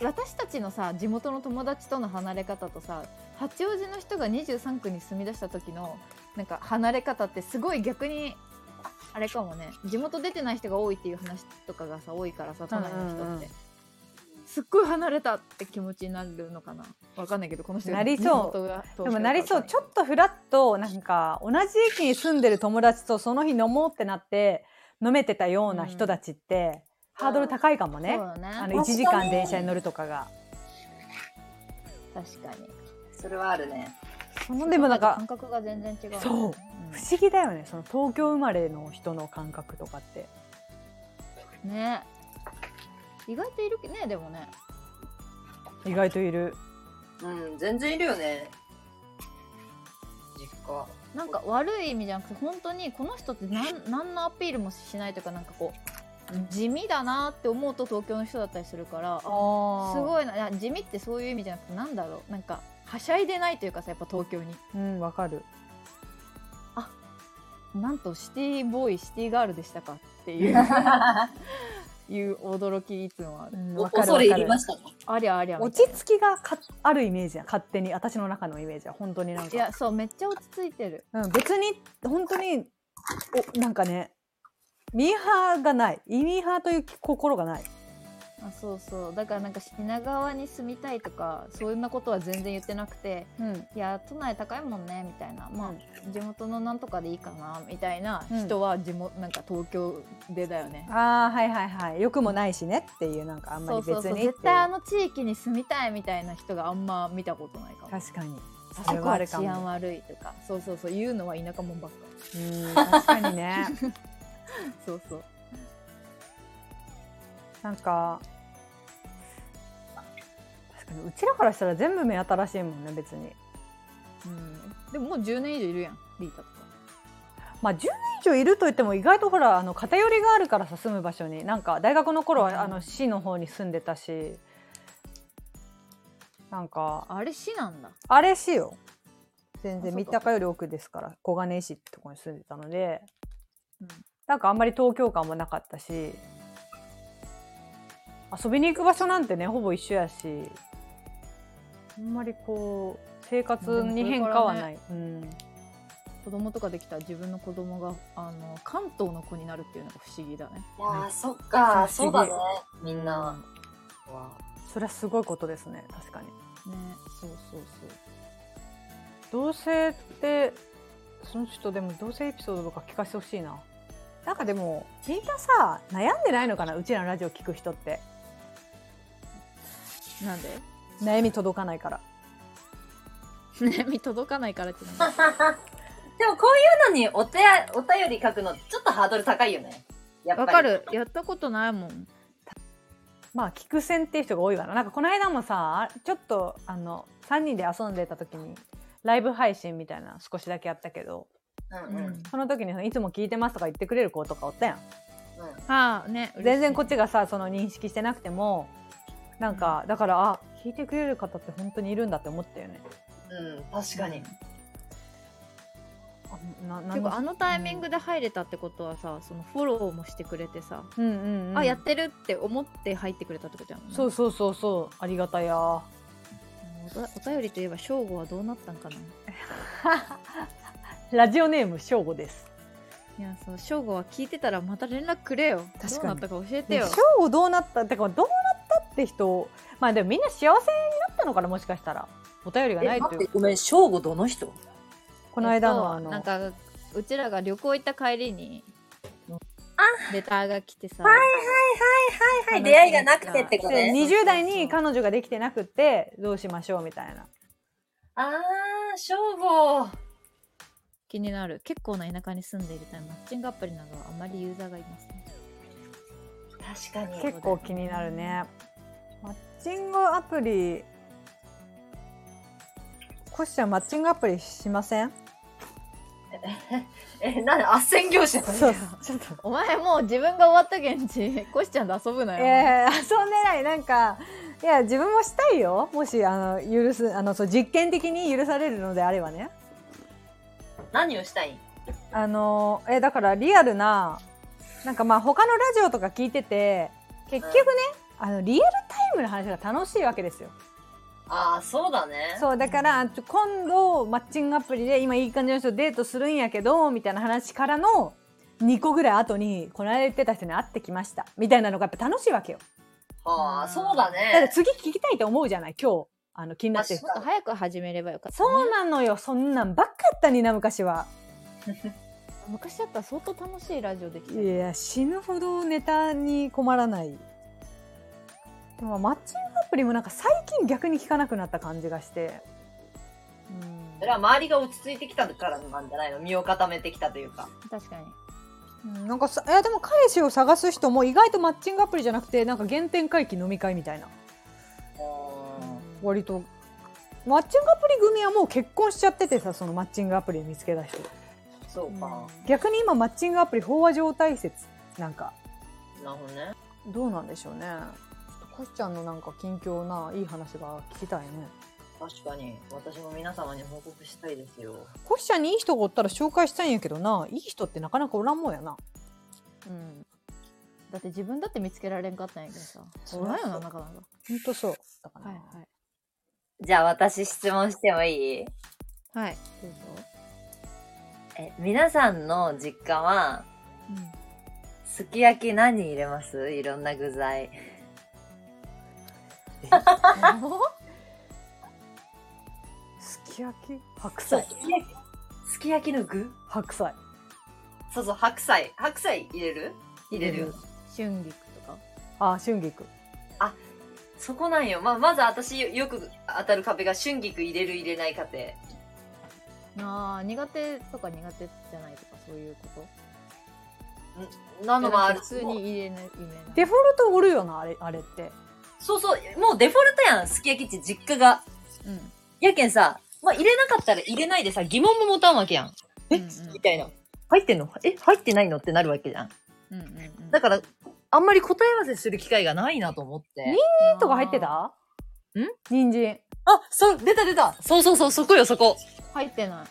私たちのさ地元の友達との離れ方とさ八王子の人が23区に住み出した時のなんか離れ方ってすごい逆にあれかもね。地元出てない人が多いっていう話とかがさ多いからさ都内の人って、うんうんうんすっごい離れたって気持ちになるのかな？わかんないけどこの人がなりそう。でもなりそう。ちょっとフラッとなんか同じ駅に住んでる友達とその日飲もうってなって飲めてたような人たちって、ハードル高いかもね、そうだね。あの1時間電車に乗るとかが。確かに。それはあるね。そのでもなんか感覚が全然違う、ね、そう。ん。不思議だよね。その東京生まれの人の感覚とかって。ね。意外といるねでもね。意外といる。うん、全然いるよね。実家。なんか悪い意味じゃなくて本当にこの人ってなん何のアピールもしないというかなんかこう地味だなって思うと東京の人だったりするからあすすごいな地味ってそういう意味じゃなくてなんだろう。なんかはしゃいでないというかさやっぱ東京に。うんわかる。なんとシティボーイシティガールでしたかっていう いう驚きいつもある。うんる恐れ入りました。ありゃありゃみ落ち着きがかあるイメージや勝手に私の中のイメージは。本当になんか。ないやそうめっちゃ落ち着いてる。うん、別に本当におなんかねミーハーがない。イミーハーという心がない。あそうそう。だからなんか品川に住みたいとかそんなことは全然言ってなくてうん。いや都内高いもんねみたいな。まあ、うん。地元のなんとかでいいかなみたいなうん。人は地元、なんか東京でだよね。ああはいはいはい。よくもないしねっていうなんかあんまそうそうそう。り別にっていう。絶対あの地域に住みたいみたいな人があんま見たことないかも確かに。あそれはあるかも。安悪いとか。そうそうそう。言うのは田舎もんばっかうん確かにね そうそう。なんか確かにうちらからしたら全部目新しいもんね別に。うん。でももう10年以上いるやんリータとか。まあ10年以上いるといっても意外とほらあの偏りがあるからさ住む場所に。なんか大学の頃はあの市の方に住んでたし。なんかあれ市なんだ。あれ市よ。全然三鷹より奥ですから小金井市ってとこに住んでたので、うんなんかあんまり東京感もなかったし遊びに行く場所なんてねほぼ一緒やしあんまりこう生活に変化はない、うん。子供とかできたら自分の子供があの関東の子になるっていうのが不思議だね。いやー、そっか、不思議そうだね。みんな。わそれはすごいことですね確かに。ねそうそう同性ってその人でも同性エピソードとか聞かせてほしいななんかでもみんなさ悩んでないのかなうちらのラジオ聞く人って。なんで？悩み届かないから。悩み届かないからってなんだ でもこういうのにお手やお便り書くのちょっとハードル高いよね。やっぱり。わかる。やったことないもん。まあ聞く線っていう人が多いわな。なんかこの間もさちょっとあの3人で遊んでた時にライブ配信みたいな少しだけやったけどうんうん。うん。その時にいつも聞いてますとか言ってくれる子とかおったやん。はあね全然こっちちがさその認識してなくてもなんかだからあ聞いてくれる方って本当にいるんだって思ったよね。うん、確かに。あななん結構あのタイミングで入れたってことはさそのフォローもしてくれてさ、うんうん、うん、あやってるって思って入ってくれたってことやもんね。そうそうそうそう。ありがたや。おお便りといえば正吾はどうなったんかな ラジオネームしょうごです。いやそう正吾は聞いてたらまた連絡くれよ。確かに。どうなったか教えてよ。しょうごどうなったってかどうなったって人まあでもみんな幸せになったのかなもしかしたら。お便りがないという。ごめん、正午どの人？この間のあえっとの、なんかうちらが旅行行った帰りにレターが来てさはいはい、出会いがなくてってことでね。20代に彼女ができてなくってどうしましょうみたいな。あー、正午。気になる。結構な田舎に住んでいるためマッチングアプリなどはあまりユーザーがいません。確かに。結構気になるね。マッチングアプリコシちゃんマッチングアプリしません？え、なんで、斡旋業者そうちょっと。お前もう自分が終わった現地コシちゃんと遊ぶなよ、えー、遊んでない。なんかいや自分もしたいよ。もしあの許すあのそう実験的に許されるのであればね何をしたい？あのえだからリアルななんかまあ他のラジオとか聞いてて結局ね、あのリアルタイムの話が楽しいわけですよ。ああ、そうだね。そうだからちょ今度マッチングアプリで今いい感じの人とデートするんやけどみたいな話からの2個ぐらい後にこの間言ってた人に会ってきました。みたいなのがやっぱ楽しいわけよ。はあ、そうだだってね。次聞きたいと思うじゃない？今日。あの気になってる確もっと早く始めればよかった、そうなのよ。そんなんばっかやったにな昔は。昔だったら相当楽しいラジオできたいや死ぬほどネタに困らない。でもマッチングアプリもなんか最近逆に聞かなくなった感じがして。うん。それは周りが落ち着いてきたからなんじゃないの？身を固めてきたというか。確かに。うんなんかさいやでも彼氏を探す人も意外とマッチングアプリじゃなくてなんか原点回帰飲み会みたいな。割とマッチングアプリ組はもう結婚しちゃっててさそのマッチングアプリ見つけた人。そうか。逆に今マッチングアプリ飽和状態説なんか。なるほどね。どうなんでしょうね。ちょっとコシちゃんのなんか近況ないい話が聞きたいね。確かに。私も皆様に報告したいですよ。コシちゃんにいい人がおったら紹介したいんやけどな。いい人ってなかなかおらんもんやな。うん。だって自分だって見つけられんかったんやけどさ。そうおらんよななかなか。ほんとそう。だから、はいはいじゃあ私質問してもいい？はい。どうぞ、え、皆さんの実家は、うん。すき焼き何入れます？いろんな具材。すき焼き？白菜。すき焼き。すき焼きの具？白菜。そうそう、白菜。白菜入れる？入れる？春菊とか。あ春菊そこなんよ。まあ、まず私よよく当たる壁が春菊入れる入れない家庭。ああ苦手とか苦手じゃないとかそういうこと？なのもある。普通に入れない入れないデフォルトおるよなあれあれってそうそう、もうデフォルトやん、すき焼きって実家が。うんやけんさ、まあ、入れなかったら入れないでさ、疑問も持たんわけやん。え、うんうんみたいな。入ってんの？え、入ってないの？ってなるわけじゃん。うんうんうんだから、あんまり答え合わせする機会がないなと思って。にとか入ってた？ん？人参。あ、そう、出た出た。そうそうそう、そこよ、そこ。入ってない。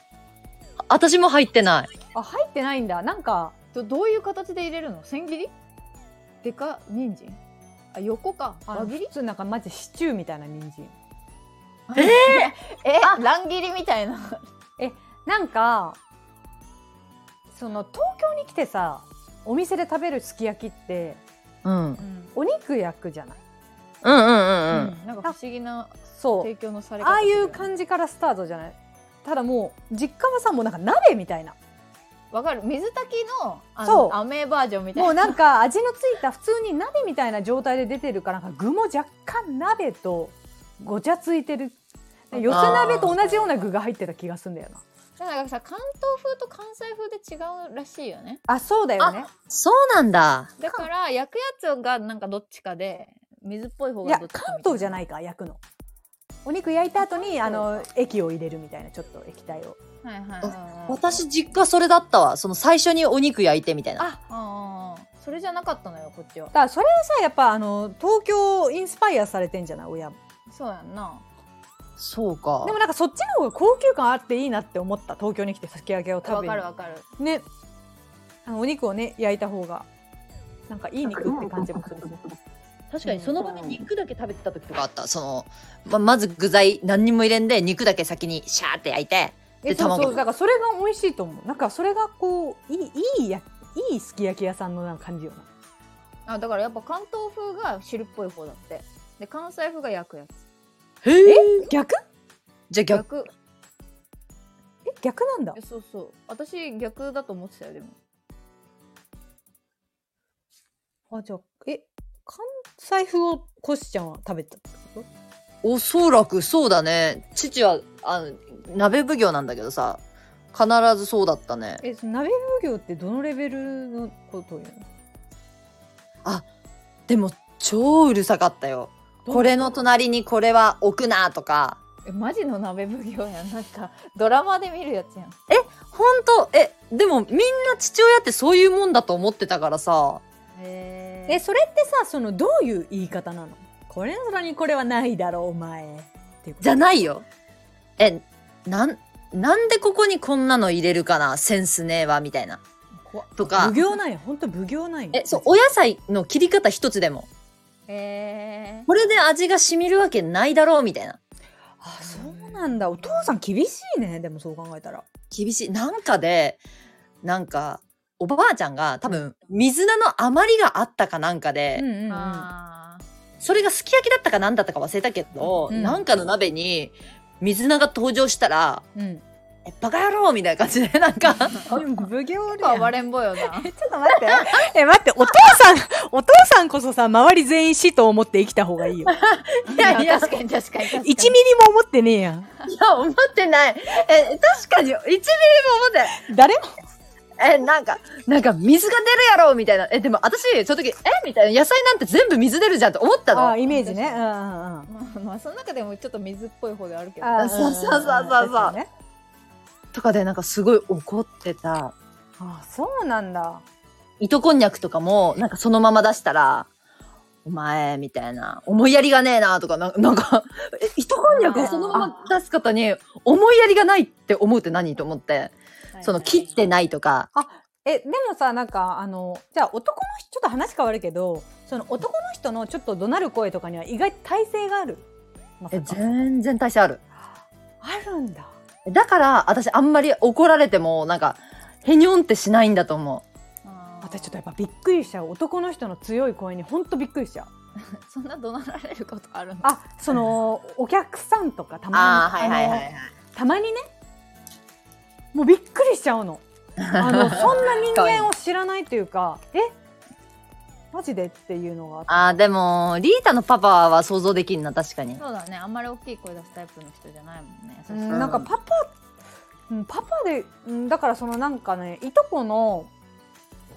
私も入ってない。あ入ってないんだ。なんかどどういう形で入れるの？千切り？でか人参？あ横か。あ輪切り？普通なんかマジシチューみたいな人参。え え？乱切りみたいな。なんかその東京に来てさお店で食べるすき焼きってうん。うん。うん。お肉焼くじゃない？うんうんうん。なんか不思議なそう。提供のされ方ああいうじ感じからスタートじゃない？ただもう実家はさもうなんか鍋みたいな。わかる。水炊きのあそう。の飴バージョンみたいな。もうなんか味のついた普通に鍋みたいな状態で出てるからなんか具も若干鍋とごちゃついてる。寄せ鍋と同じような具が入ってた気がするんだよななんかさ関東風と関西風で違うらしいよね。あそうだよね。そうなんだ。だから焼くやつがなんかどっちかで水っぽい方いやがどっちか関東じゃいないか焼くの。お肉焼いた後にあの液を入れるみたいなちょっと液体を。はいはいはいはい。私実家それだったわ。その最初にお肉焼いてみたいな。あああそれじゃなかったのよこっちは。だからそれはさやっぱあの東京インスパイアされてんじゃない親も。そうやんなそうか。でもなんかそっちの方が高級感あっていいなって思った。東京に来てすき焼きを食わべるかるわかる。ね。あのお肉をね焼いた方がなんかいい肉って感じもするし。確かにその場で肉だけ食べてた時とかあった。その、ままず具材何にも入れんで、肉だけ先にシャーって焼いて、で、えそう卵そう。だからそれが美味しいと思う。なんかそれがこういいいいやいいすき焼き屋さんのなんか感じよな。あだからやっぱ関東風が汁っぽい方だって。で関西風が焼くやつへえ。逆？じゃあ逆、逆え逆なんだえそうそう私逆だと思ってたよでもあじゃあえ関西風をコシちゃんは食べた？ってことおそらくそうだね。父は、あの、鍋奉行なんだけどさ、必ずそうだったね。えその鍋奉行ってどのレベルのことを言うの？でも、超うるさかったよ。これの隣にこれは置くなとか。えマジの鍋奉行やん。なんかドラマで見るやつやん。ほんと、え、でもみんな父親ってそういうもんだと思ってたからさ。へえそれってさそのどういう言い方なの？これの空にこれはないだろうお前じゃないよ。え、なん、なんでここにこんなの入れるかな？センスねえわ、みたいな。とか。奉行なんや。本当奉行なんや。え、そう、お野菜の切り方一つでも。えこれで味が染みるわけないだろう、みたいな。あそうなんだ。お父さん厳しいね。でもそう考えたら。厳しい。なんかで、なんか、おばあちゃんが多分、水菜の余りがあったかなんかで、うんうんうん。あそれがすき焼きだったか何だったか忘れたけど、うん。なんかの鍋に水菜が登場したら、うん。え、バカ野郎みたいな感じで、なんか、奉行結構暴れん坊よな。ちょっと待って。え、待って、お父さん、お父さんこそさ、周り全員死と思って生きた方がいいよ。いやいや確かに確かに確かに。1ミリも思ってねえやん。いや、思ってない。え、確かに、1ミリも思ってない。誰も？え、なんか、なんか水が出るやろみたいな。え、でも私、その時、えみたいな。野菜なんて全部水出るじゃんって思ったの。あイメージね。うんうんうん。まあ、まあ、その中でもちょっと水っぽい方ではあるけど。あそうそうそうそうそうね。とかでなんかすごい怒ってた。あ、そうなんだ。糸こんにゃくとかも、なんかそのまま出したら、お前、みたいな、思いやりがねえな、とか、ななんか、え、糸こんにゃくをそのまま出す方に、思いやりがないって思うって何と思って、その、切ってないとか、え、でもさ、なんか、あの、じゃあ男の人、ちょっと話変わるけど、その男の人のちょっと怒鳴る声とかには意外と耐性がある。まさえ、か全然耐性ある。あるんだ。だから、私あんまり怒られても、なんか、へにょんってしないんだと思あー私ちょっとやっぱびっくりしちゃう。男の人の強い声にほんとびっくりしちゃう。そんな怒鳴られることあるの？あ、その、お客さんとかたう。まに。ああ、はいはいはいはい。たまにね、もうびっくりしちゃうの。あの、そんな人間を知らないというか、えマジでっていうのがあって。ああ、でも、リータのパパは想像できんな、確かに。そうだね。あんまり大きい声出すタイプの人じゃないもんね。う優しいんなんかパパ、うんパパで、うんだからそのなんかね、いとこの、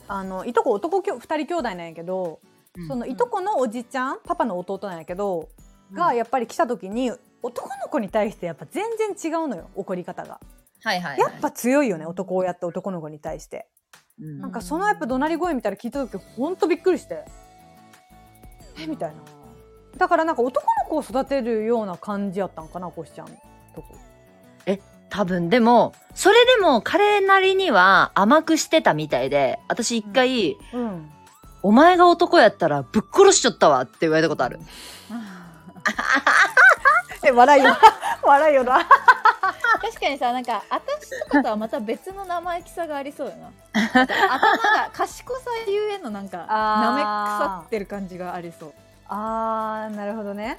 あの、いとこ男きょ二人兄弟なんやけど、そのいとこのおじちゃん、パパの弟なんやけど、がやっぱり来た時に、男の子に対してやっぱ全然違うのよ、怒り方が。はいはい、やっぱ強いよね、男親って男の子に対して。うんなんかそのやっぱ怒鳴り声みたいなの聞いた時ほんとびっくりして。えみたいな。だからなんか男の子を育てるような感じやったんかな、こしちゃんとこ。多分でも、それでも彼なりには甘くしてたみたいで、私一回、うん。お前が男やったらぶっ殺しちゃったわって言われたことある。え、笑いよ。笑いよな。確かにさなんか私とかとはまた別の生意気さがありそうよな。頭が賢さゆえのなんかあー。舐め腐ってる感じがありそう。あー、なるほどね。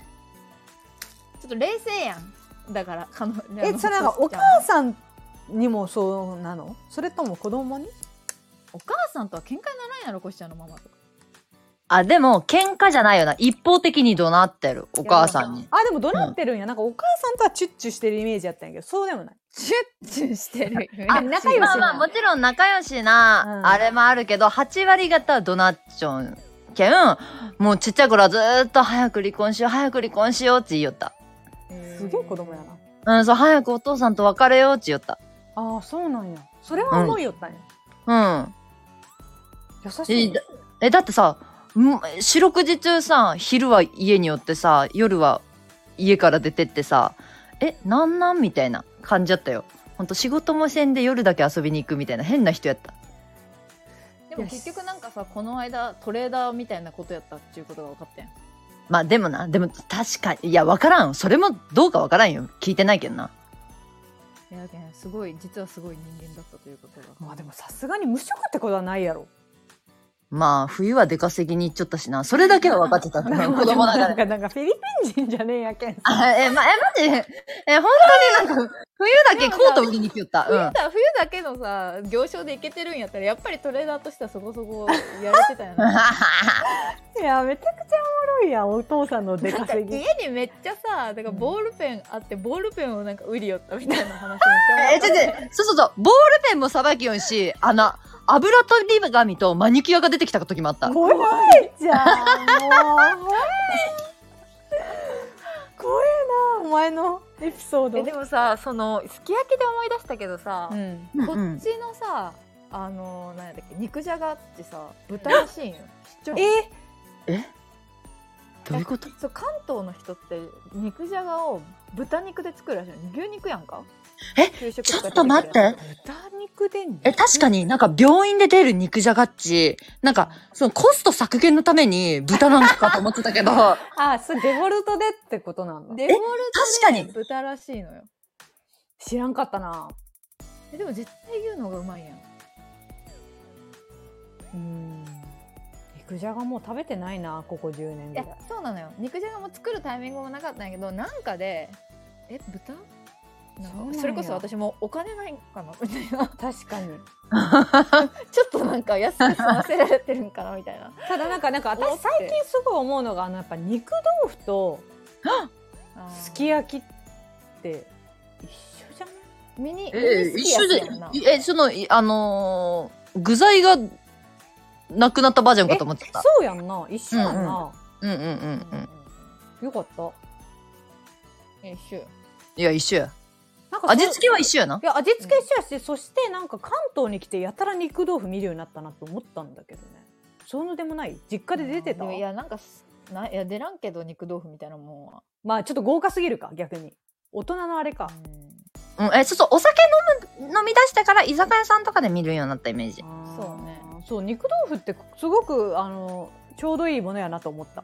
ちょっと冷静やん。だから彼女のえ、それなんかお母さんにもそうなの？それとも子供に？お母さんとは喧嘩にならんやろこしちゃんのママとかあ、でも、喧嘩じゃないよな。一方的に怒鳴ってる。お母さんに。あ、でも怒鳴ってるんや。なんかお母さんとはチュッチュしてるイメージやったんやけど、そうでもない。チュッチュしてる あ仲良しなまあまあ、もちろん仲良しな、うんあれもあるけど、8割方は怒鳴っちょんけん、もうちっちゃい頃はずーっと早く離婚しよう、早く離婚しようって言いよった。すげえ子供やな。うん、そう、早くお父さんと別れようって言った。ああ、そうなんや。それは思いよったんや。うん。優しいねえだ。ってさ、ん四六時中さ、昼は家に寄ってさ、夜は家から出てってさ、え、なんなんみたいな感じだったよ。ほんと仕事もせんで夜だけ遊びに行くみたいな変な人やった。でも結局なんかさこの間トレーダーみたいなことやったっていうことが分かったやんまあでもな、でも確かに、いや、わからん。それもどうかわからんよ。聞いてないけどな。いやけんすごい実はすごい人間だったということがまあでもさすがに無職ってことはないやろ。まあ、冬は出稼ぎに行っちゃったしな。それだけは分かってた。子供だから。なんか、なんかフィリピン人じゃねえやけんさ。あえ、ま、え、マジえ、本当になんか、冬だけコート売りに来よった。うん。冬だ冬だけのさ行商でいけてるんやったらやっぱりトレーダーとしてはそこそこやれてたよね いや、めちゃくちゃおもろいやん、お父さんの出稼ぎ。家にめっちゃさだからボールペンあってボールペンをなんか売りよったみたいな話めっちゃ え、ちょちょ、そうそうそう、ボールペンもさばきよんし、あの、油取り紙とマニキュアが出てきた時もあった。怖いじゃん、もう。怖い。怖いな、お前のエピソード。えでもさそのすき焼きで思い出したけどさ、うん。こっちのさあのなんだっけ肉じゃがってさ豚らしいんよ知っちゃうえ？どういうこと？そう関東の人って肉じゃがを豚肉で作るらしいの牛肉やんか？えちょっと待って。豚肉でんえ、確かになんか病院で出る肉じゃがっち、なんか、そのコスト削減のために豚なんかと思ってたけど、あ、それデフォルトでってことなんだ。デフォル確かに。トで豚らしいのよ。知らんかったな。えでも絶対言うのがうまいやん。うん。え、肉じゃがもう食べてないなここ10年ぐらい。そうなのよ。肉じゃがも作るタイミングもなかったんやけどなんかでえ豚それこそ私もお金ないかなみたいな。確かに。ちょっとなんか安く済ませられてるんかなみたいな。ただなんかなんか私最近すごい思うのがあのやっぱ肉豆腐とすき焼きって一緒じゃない？ミニえ、ミニ一緒ですき焼きやんな、え、その、いあのー具材がなくなったバージョンかと思ってた。そうやんな。一緒やんな、うんうん。うんうん。よかった。え一緒いや、一緒や。なんか味付けは一緒やな。いや味付け一緒やし、そしてなんか関東に来てやたら肉豆腐見るようになったなと思ったんだけどね。そうでもない？実家で出てた？いやなんかすないや出らんけど肉豆腐みたいなもんは、まあちょっと豪華すぎるか逆に。大人のあれか。うん、え、そうそう、お酒飲む、飲み出してから居酒屋さんとかで見るようになったイメージ。そうね。そう肉豆腐ってすごくあのちょうどいいものやなと思った。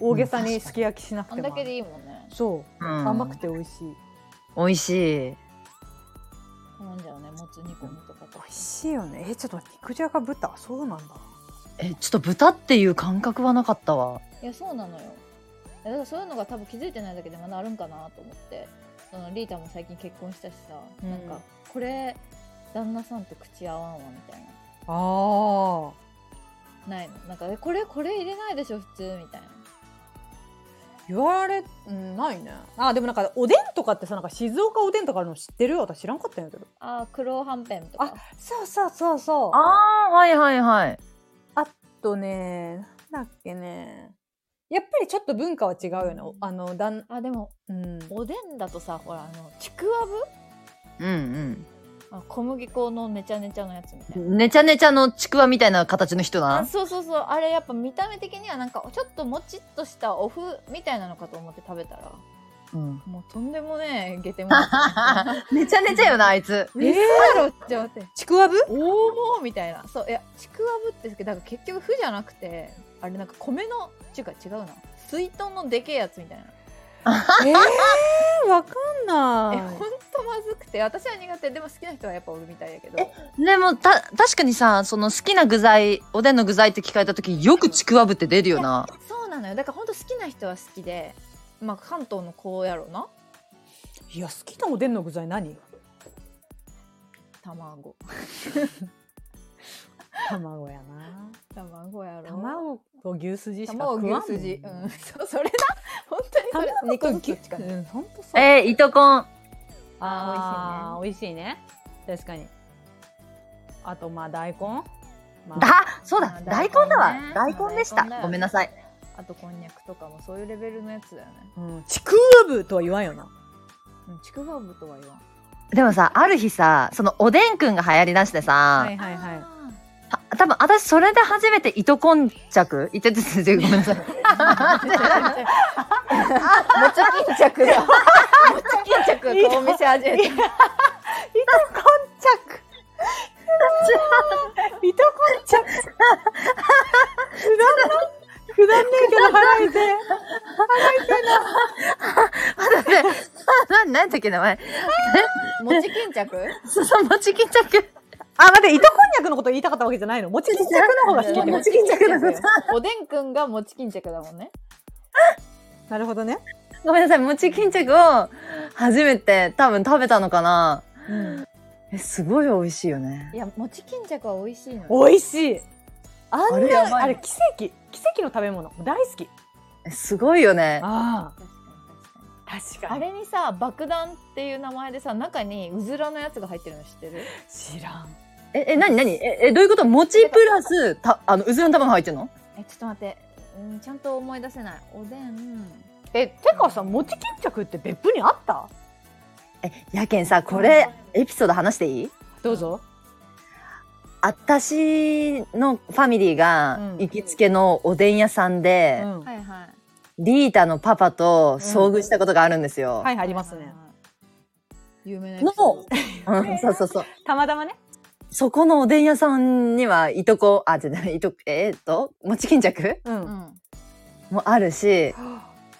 大げさに。すき焼きしなくても。あんだけでいいもんね。そう、うん。甘くて美味しい美味しい。頼んじゃうねもつ煮込みとかと。美味しいよね。えちょっと肉じゃが豚？そうなんだ。え、ちょっと豚っていう感覚はなかったわ。いやそうなのよ。だからそういうのが多分気づいてないだけでまだあるんかなと思って。そのリータも最近結婚したしさ、うん。なんかこれ旦那さんと口合わんわみたいな。あないの。なんかえこれこれ入れないでしょ普通みたいな言われ、うん、ないね。あでもなんかおでんとかってさなんか静岡おでんとかあるの知ってる？私知らんかったんやけど。あー黒はんぺんとか。あそうそうそうそう。ああ、はいはいはい。あとねなんだっけね。やっぱりちょっと文化は違うよね。おあのだんあでもうん。おでんだとさほらあのちくわぶ？うんあ小麦粉のねちゃねちゃのやつみたいな。うん。ねちゃねちゃのちくわみたいな形の人な。あそうそうそう。あれやっぱ見た目的にはなんかちょっともちっとしたお麩みたいなのかと思って食べたら。うん。もうとんでもねえゲテモノねちゃねちゃよな、あいつ。えー、ろって思って。ちくわぶ？おおみたいな。そういやちくわぶってだから結局麩じゃなくてあれなんか米のちゅうか違うな。水筒のでけえやつみたいなえー、わかんない。えほんとまずくて私は苦手。でも好きな人はやっぱおるみたいやけど。でも、た、確かにさ、その好きな具材、おでんの具材って聞かれた時、よくちくわぶって出るよな。そうなのよ。だからほんと好きな人は好きで。まあ関東の子やろな。いや好きなおでんの具材何？卵。卵やな。卵やろ。卵と牛すじしか卵食わん牛すじ。うん。そうそれな本当に肉牛。どっちかねうん。ほんとそうえー、糸こん。あー。美味しいね。確かに。あとまあ大根、まあだ、そうだ。あ、大大根だわ。大根でした。大根だよね。ごめんなさい。あとこんにゃくとかもそういうレベルのやつだよね。うん、ちくわぶとは言わんよな。うんちくわぶとは言わん。でもさ、ある日さ、そのおでんくんが流行り出してさ、はいはいはい。た多分私それで初めて糸こん着？いてててごめんなさい。もち巾着だ。もち巾着とお店始めた。糸こん着糸こん着くだんなくだんねえけど払いて待って、な、んだっけ名前。もち巾着そう、もち巾着。あ待って糸こんにゃくのこと言いたかったわけじゃないの？もち巾着の方が好きっもち巾着のことおでんくんがもち巾着だもんね。なるほどね。ごめんなさい、もち巾着を初めて多分食べたのかな。うん。え、すごい美味しいよね。い。や、もち巾着は美味しいのよ。美味しい。あんあれあれ奇跡。奇跡の食べ物。大好き。えすごいよね。あ確かにあ。確確かに。あれにさ、爆弾っていう名前でさ、中にうずらのやつが入ってるの知ってる？知らんえ、え、なになにえ、え、どういうこと？餅プラス、た、あの、うずらの卵入ってんの？え、ちょっと待って。うん、ちゃんと思い出せない。おでん。えてかさもち巾着って別府にあった？え、やけんさ、これ、エピソード話していい？どうぞ私のファミリーがうん行きつけのおでん屋さんで、うんはいはい。リータのパパと遭遇したことがあるんですよ。はいありますね有名なエピソードうん、そうそうそう。たまたまねそこのおでん屋さんには、いとこ、あ、違う、いと、えーっと、餅巾着？うん、うん。もあるし、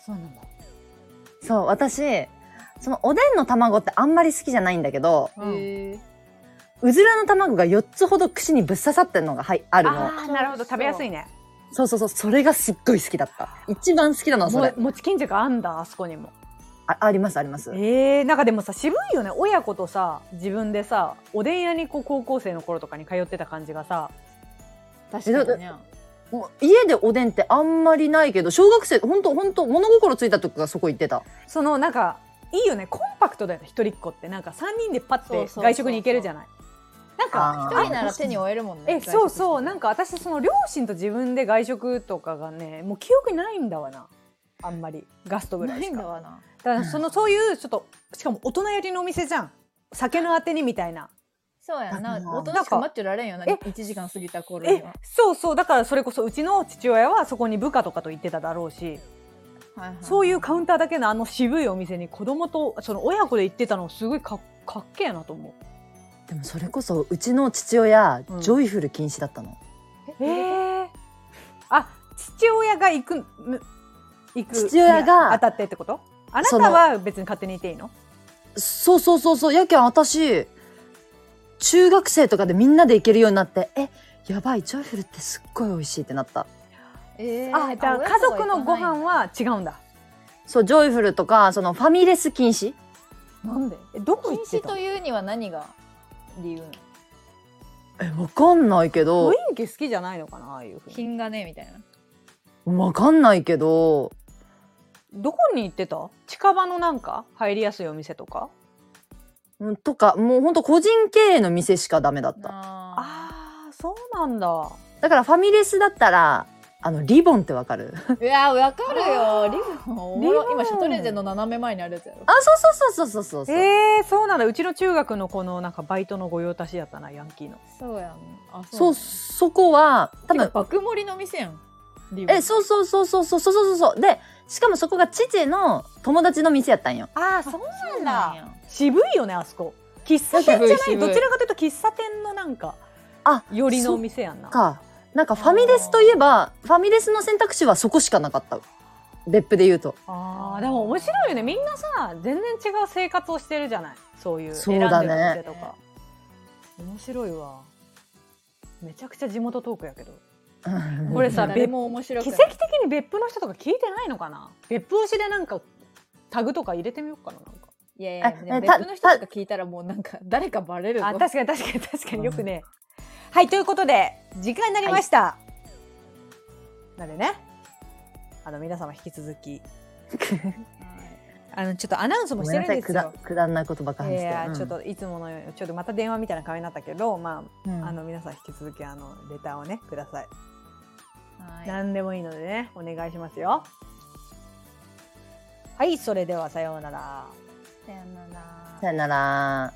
そうなんだそう、私、そのおでんの卵ってあんまり好きじゃないんだけど、うずらの卵が4つほど串にぶっ刺さってるのがはいあるの。あーなるほど食べやすいねそうそうそう、それがすっごい好きだった。一番好きなのはそれ。も餅巾着あんだあそこにもあありますあります。えー、なんかでもさ渋いよね。親子とさ自分でさおでん屋にこう高校生の頃とかに通ってた感じがさ確かにね。家でおでんってあんまりないけど、小学生、ほんとほんと物心ついた時からそこ行ってた。そのなんかいいよね。コンパクトだよね。一人っ子って。なんか3人でパッて外食に行けるじゃない。なんか一人なら手に負えるもんね。えそうそう。なんかか私その両親と自分で外食とかがねもう記憶にないんだわな。あんまり。ガストぐらないしか。んだわな。だからそのそういうちょっとしかも大人寄りのお店じゃん。酒のあてにみたいな。そうやんな。あのー大人しか待ってられんよなえ？1時間過ぎた頃えには。そうそう。だからそれこそうちの父親はそこに部下とかと行ってただろうし。はいはいそういうカウンターだけのあの渋いお店に子供とその親子で行ってたのすごいかかっけえなと思う。でもそれこそうちの父親、うん。ジョイフル禁止だったの。へえあ父親が行くむ行く父親がに当たってってこと？あなたは別に勝手にいていいの？そうそうそうそう。やけん私、中学生とかでみんなで行けるようになって、え、やばい、ジョイフルってすっごい美味しいってなった。えーあじゃあ家族のご飯は違うんだ。そう、ジョイフルとか、そのファミレス禁止。なんで？えどこ行ってたの？禁止というには何が理由なの？え、わかんないけど。雰囲気好きじゃないのかなああいうふうに。品がねみたいな。わかんないけど、どこに行ってた？近場のなんか？入りやすいお店とか？うんとか、もうほんと個人経営の店しかダメだった。あああそうなんだ。だからファミレスだったら、あの、リボンってわかる？ーいやわかるよ。リボンリボン。今シャトレーゼの斜め前にあるやつやろあ、そうそうそうそうそうそう。えー、そうなんだうちの中学のこのなんかバイトの御用達やったなヤンキーの。そうやん。あそう、そこは、多分、爆盛りの店やんえ、そうそうそうそうそうそうそうそう。で、しかもそこが父の友達の店やったんよ。ああそうなんだ。渋いよねあそこ。喫茶店じゃないどちらかというと喫茶店のなんかあ、寄りのお店やんな。か。なんかファミレスといえば、ファミレスの選択肢はそこしかなかった。別府で言うと。あーでも面白いよね。みんなさ全然違う生活をしてるじゃない。そういうそうだね。選んでるお店とか。面白いわ。めちゃくちゃ地元トークやけどこれさ誰も面白く奇ない跡的に別府の人とか聞いてないのかな？別府推しでなんかタグとか入れてみようかななんか。いやいや別府の人とか聞いたらもうなんか誰かバレる。ぞあ確かに確かに確かによくね、はいということで時間になりました、なんでね。あの皆様引き続き。あのちょっとアナウンスもしてるんですくだよくだんないことばっかい話して。やうん。ちょっといつものようにちょっとまた電話みたいな顔になったけどまあ、うん。あの皆さん引き続きあのレターをねください、何でもいいのでねお願いしますよ。はいそれではさようなら。さようなら。さようなら。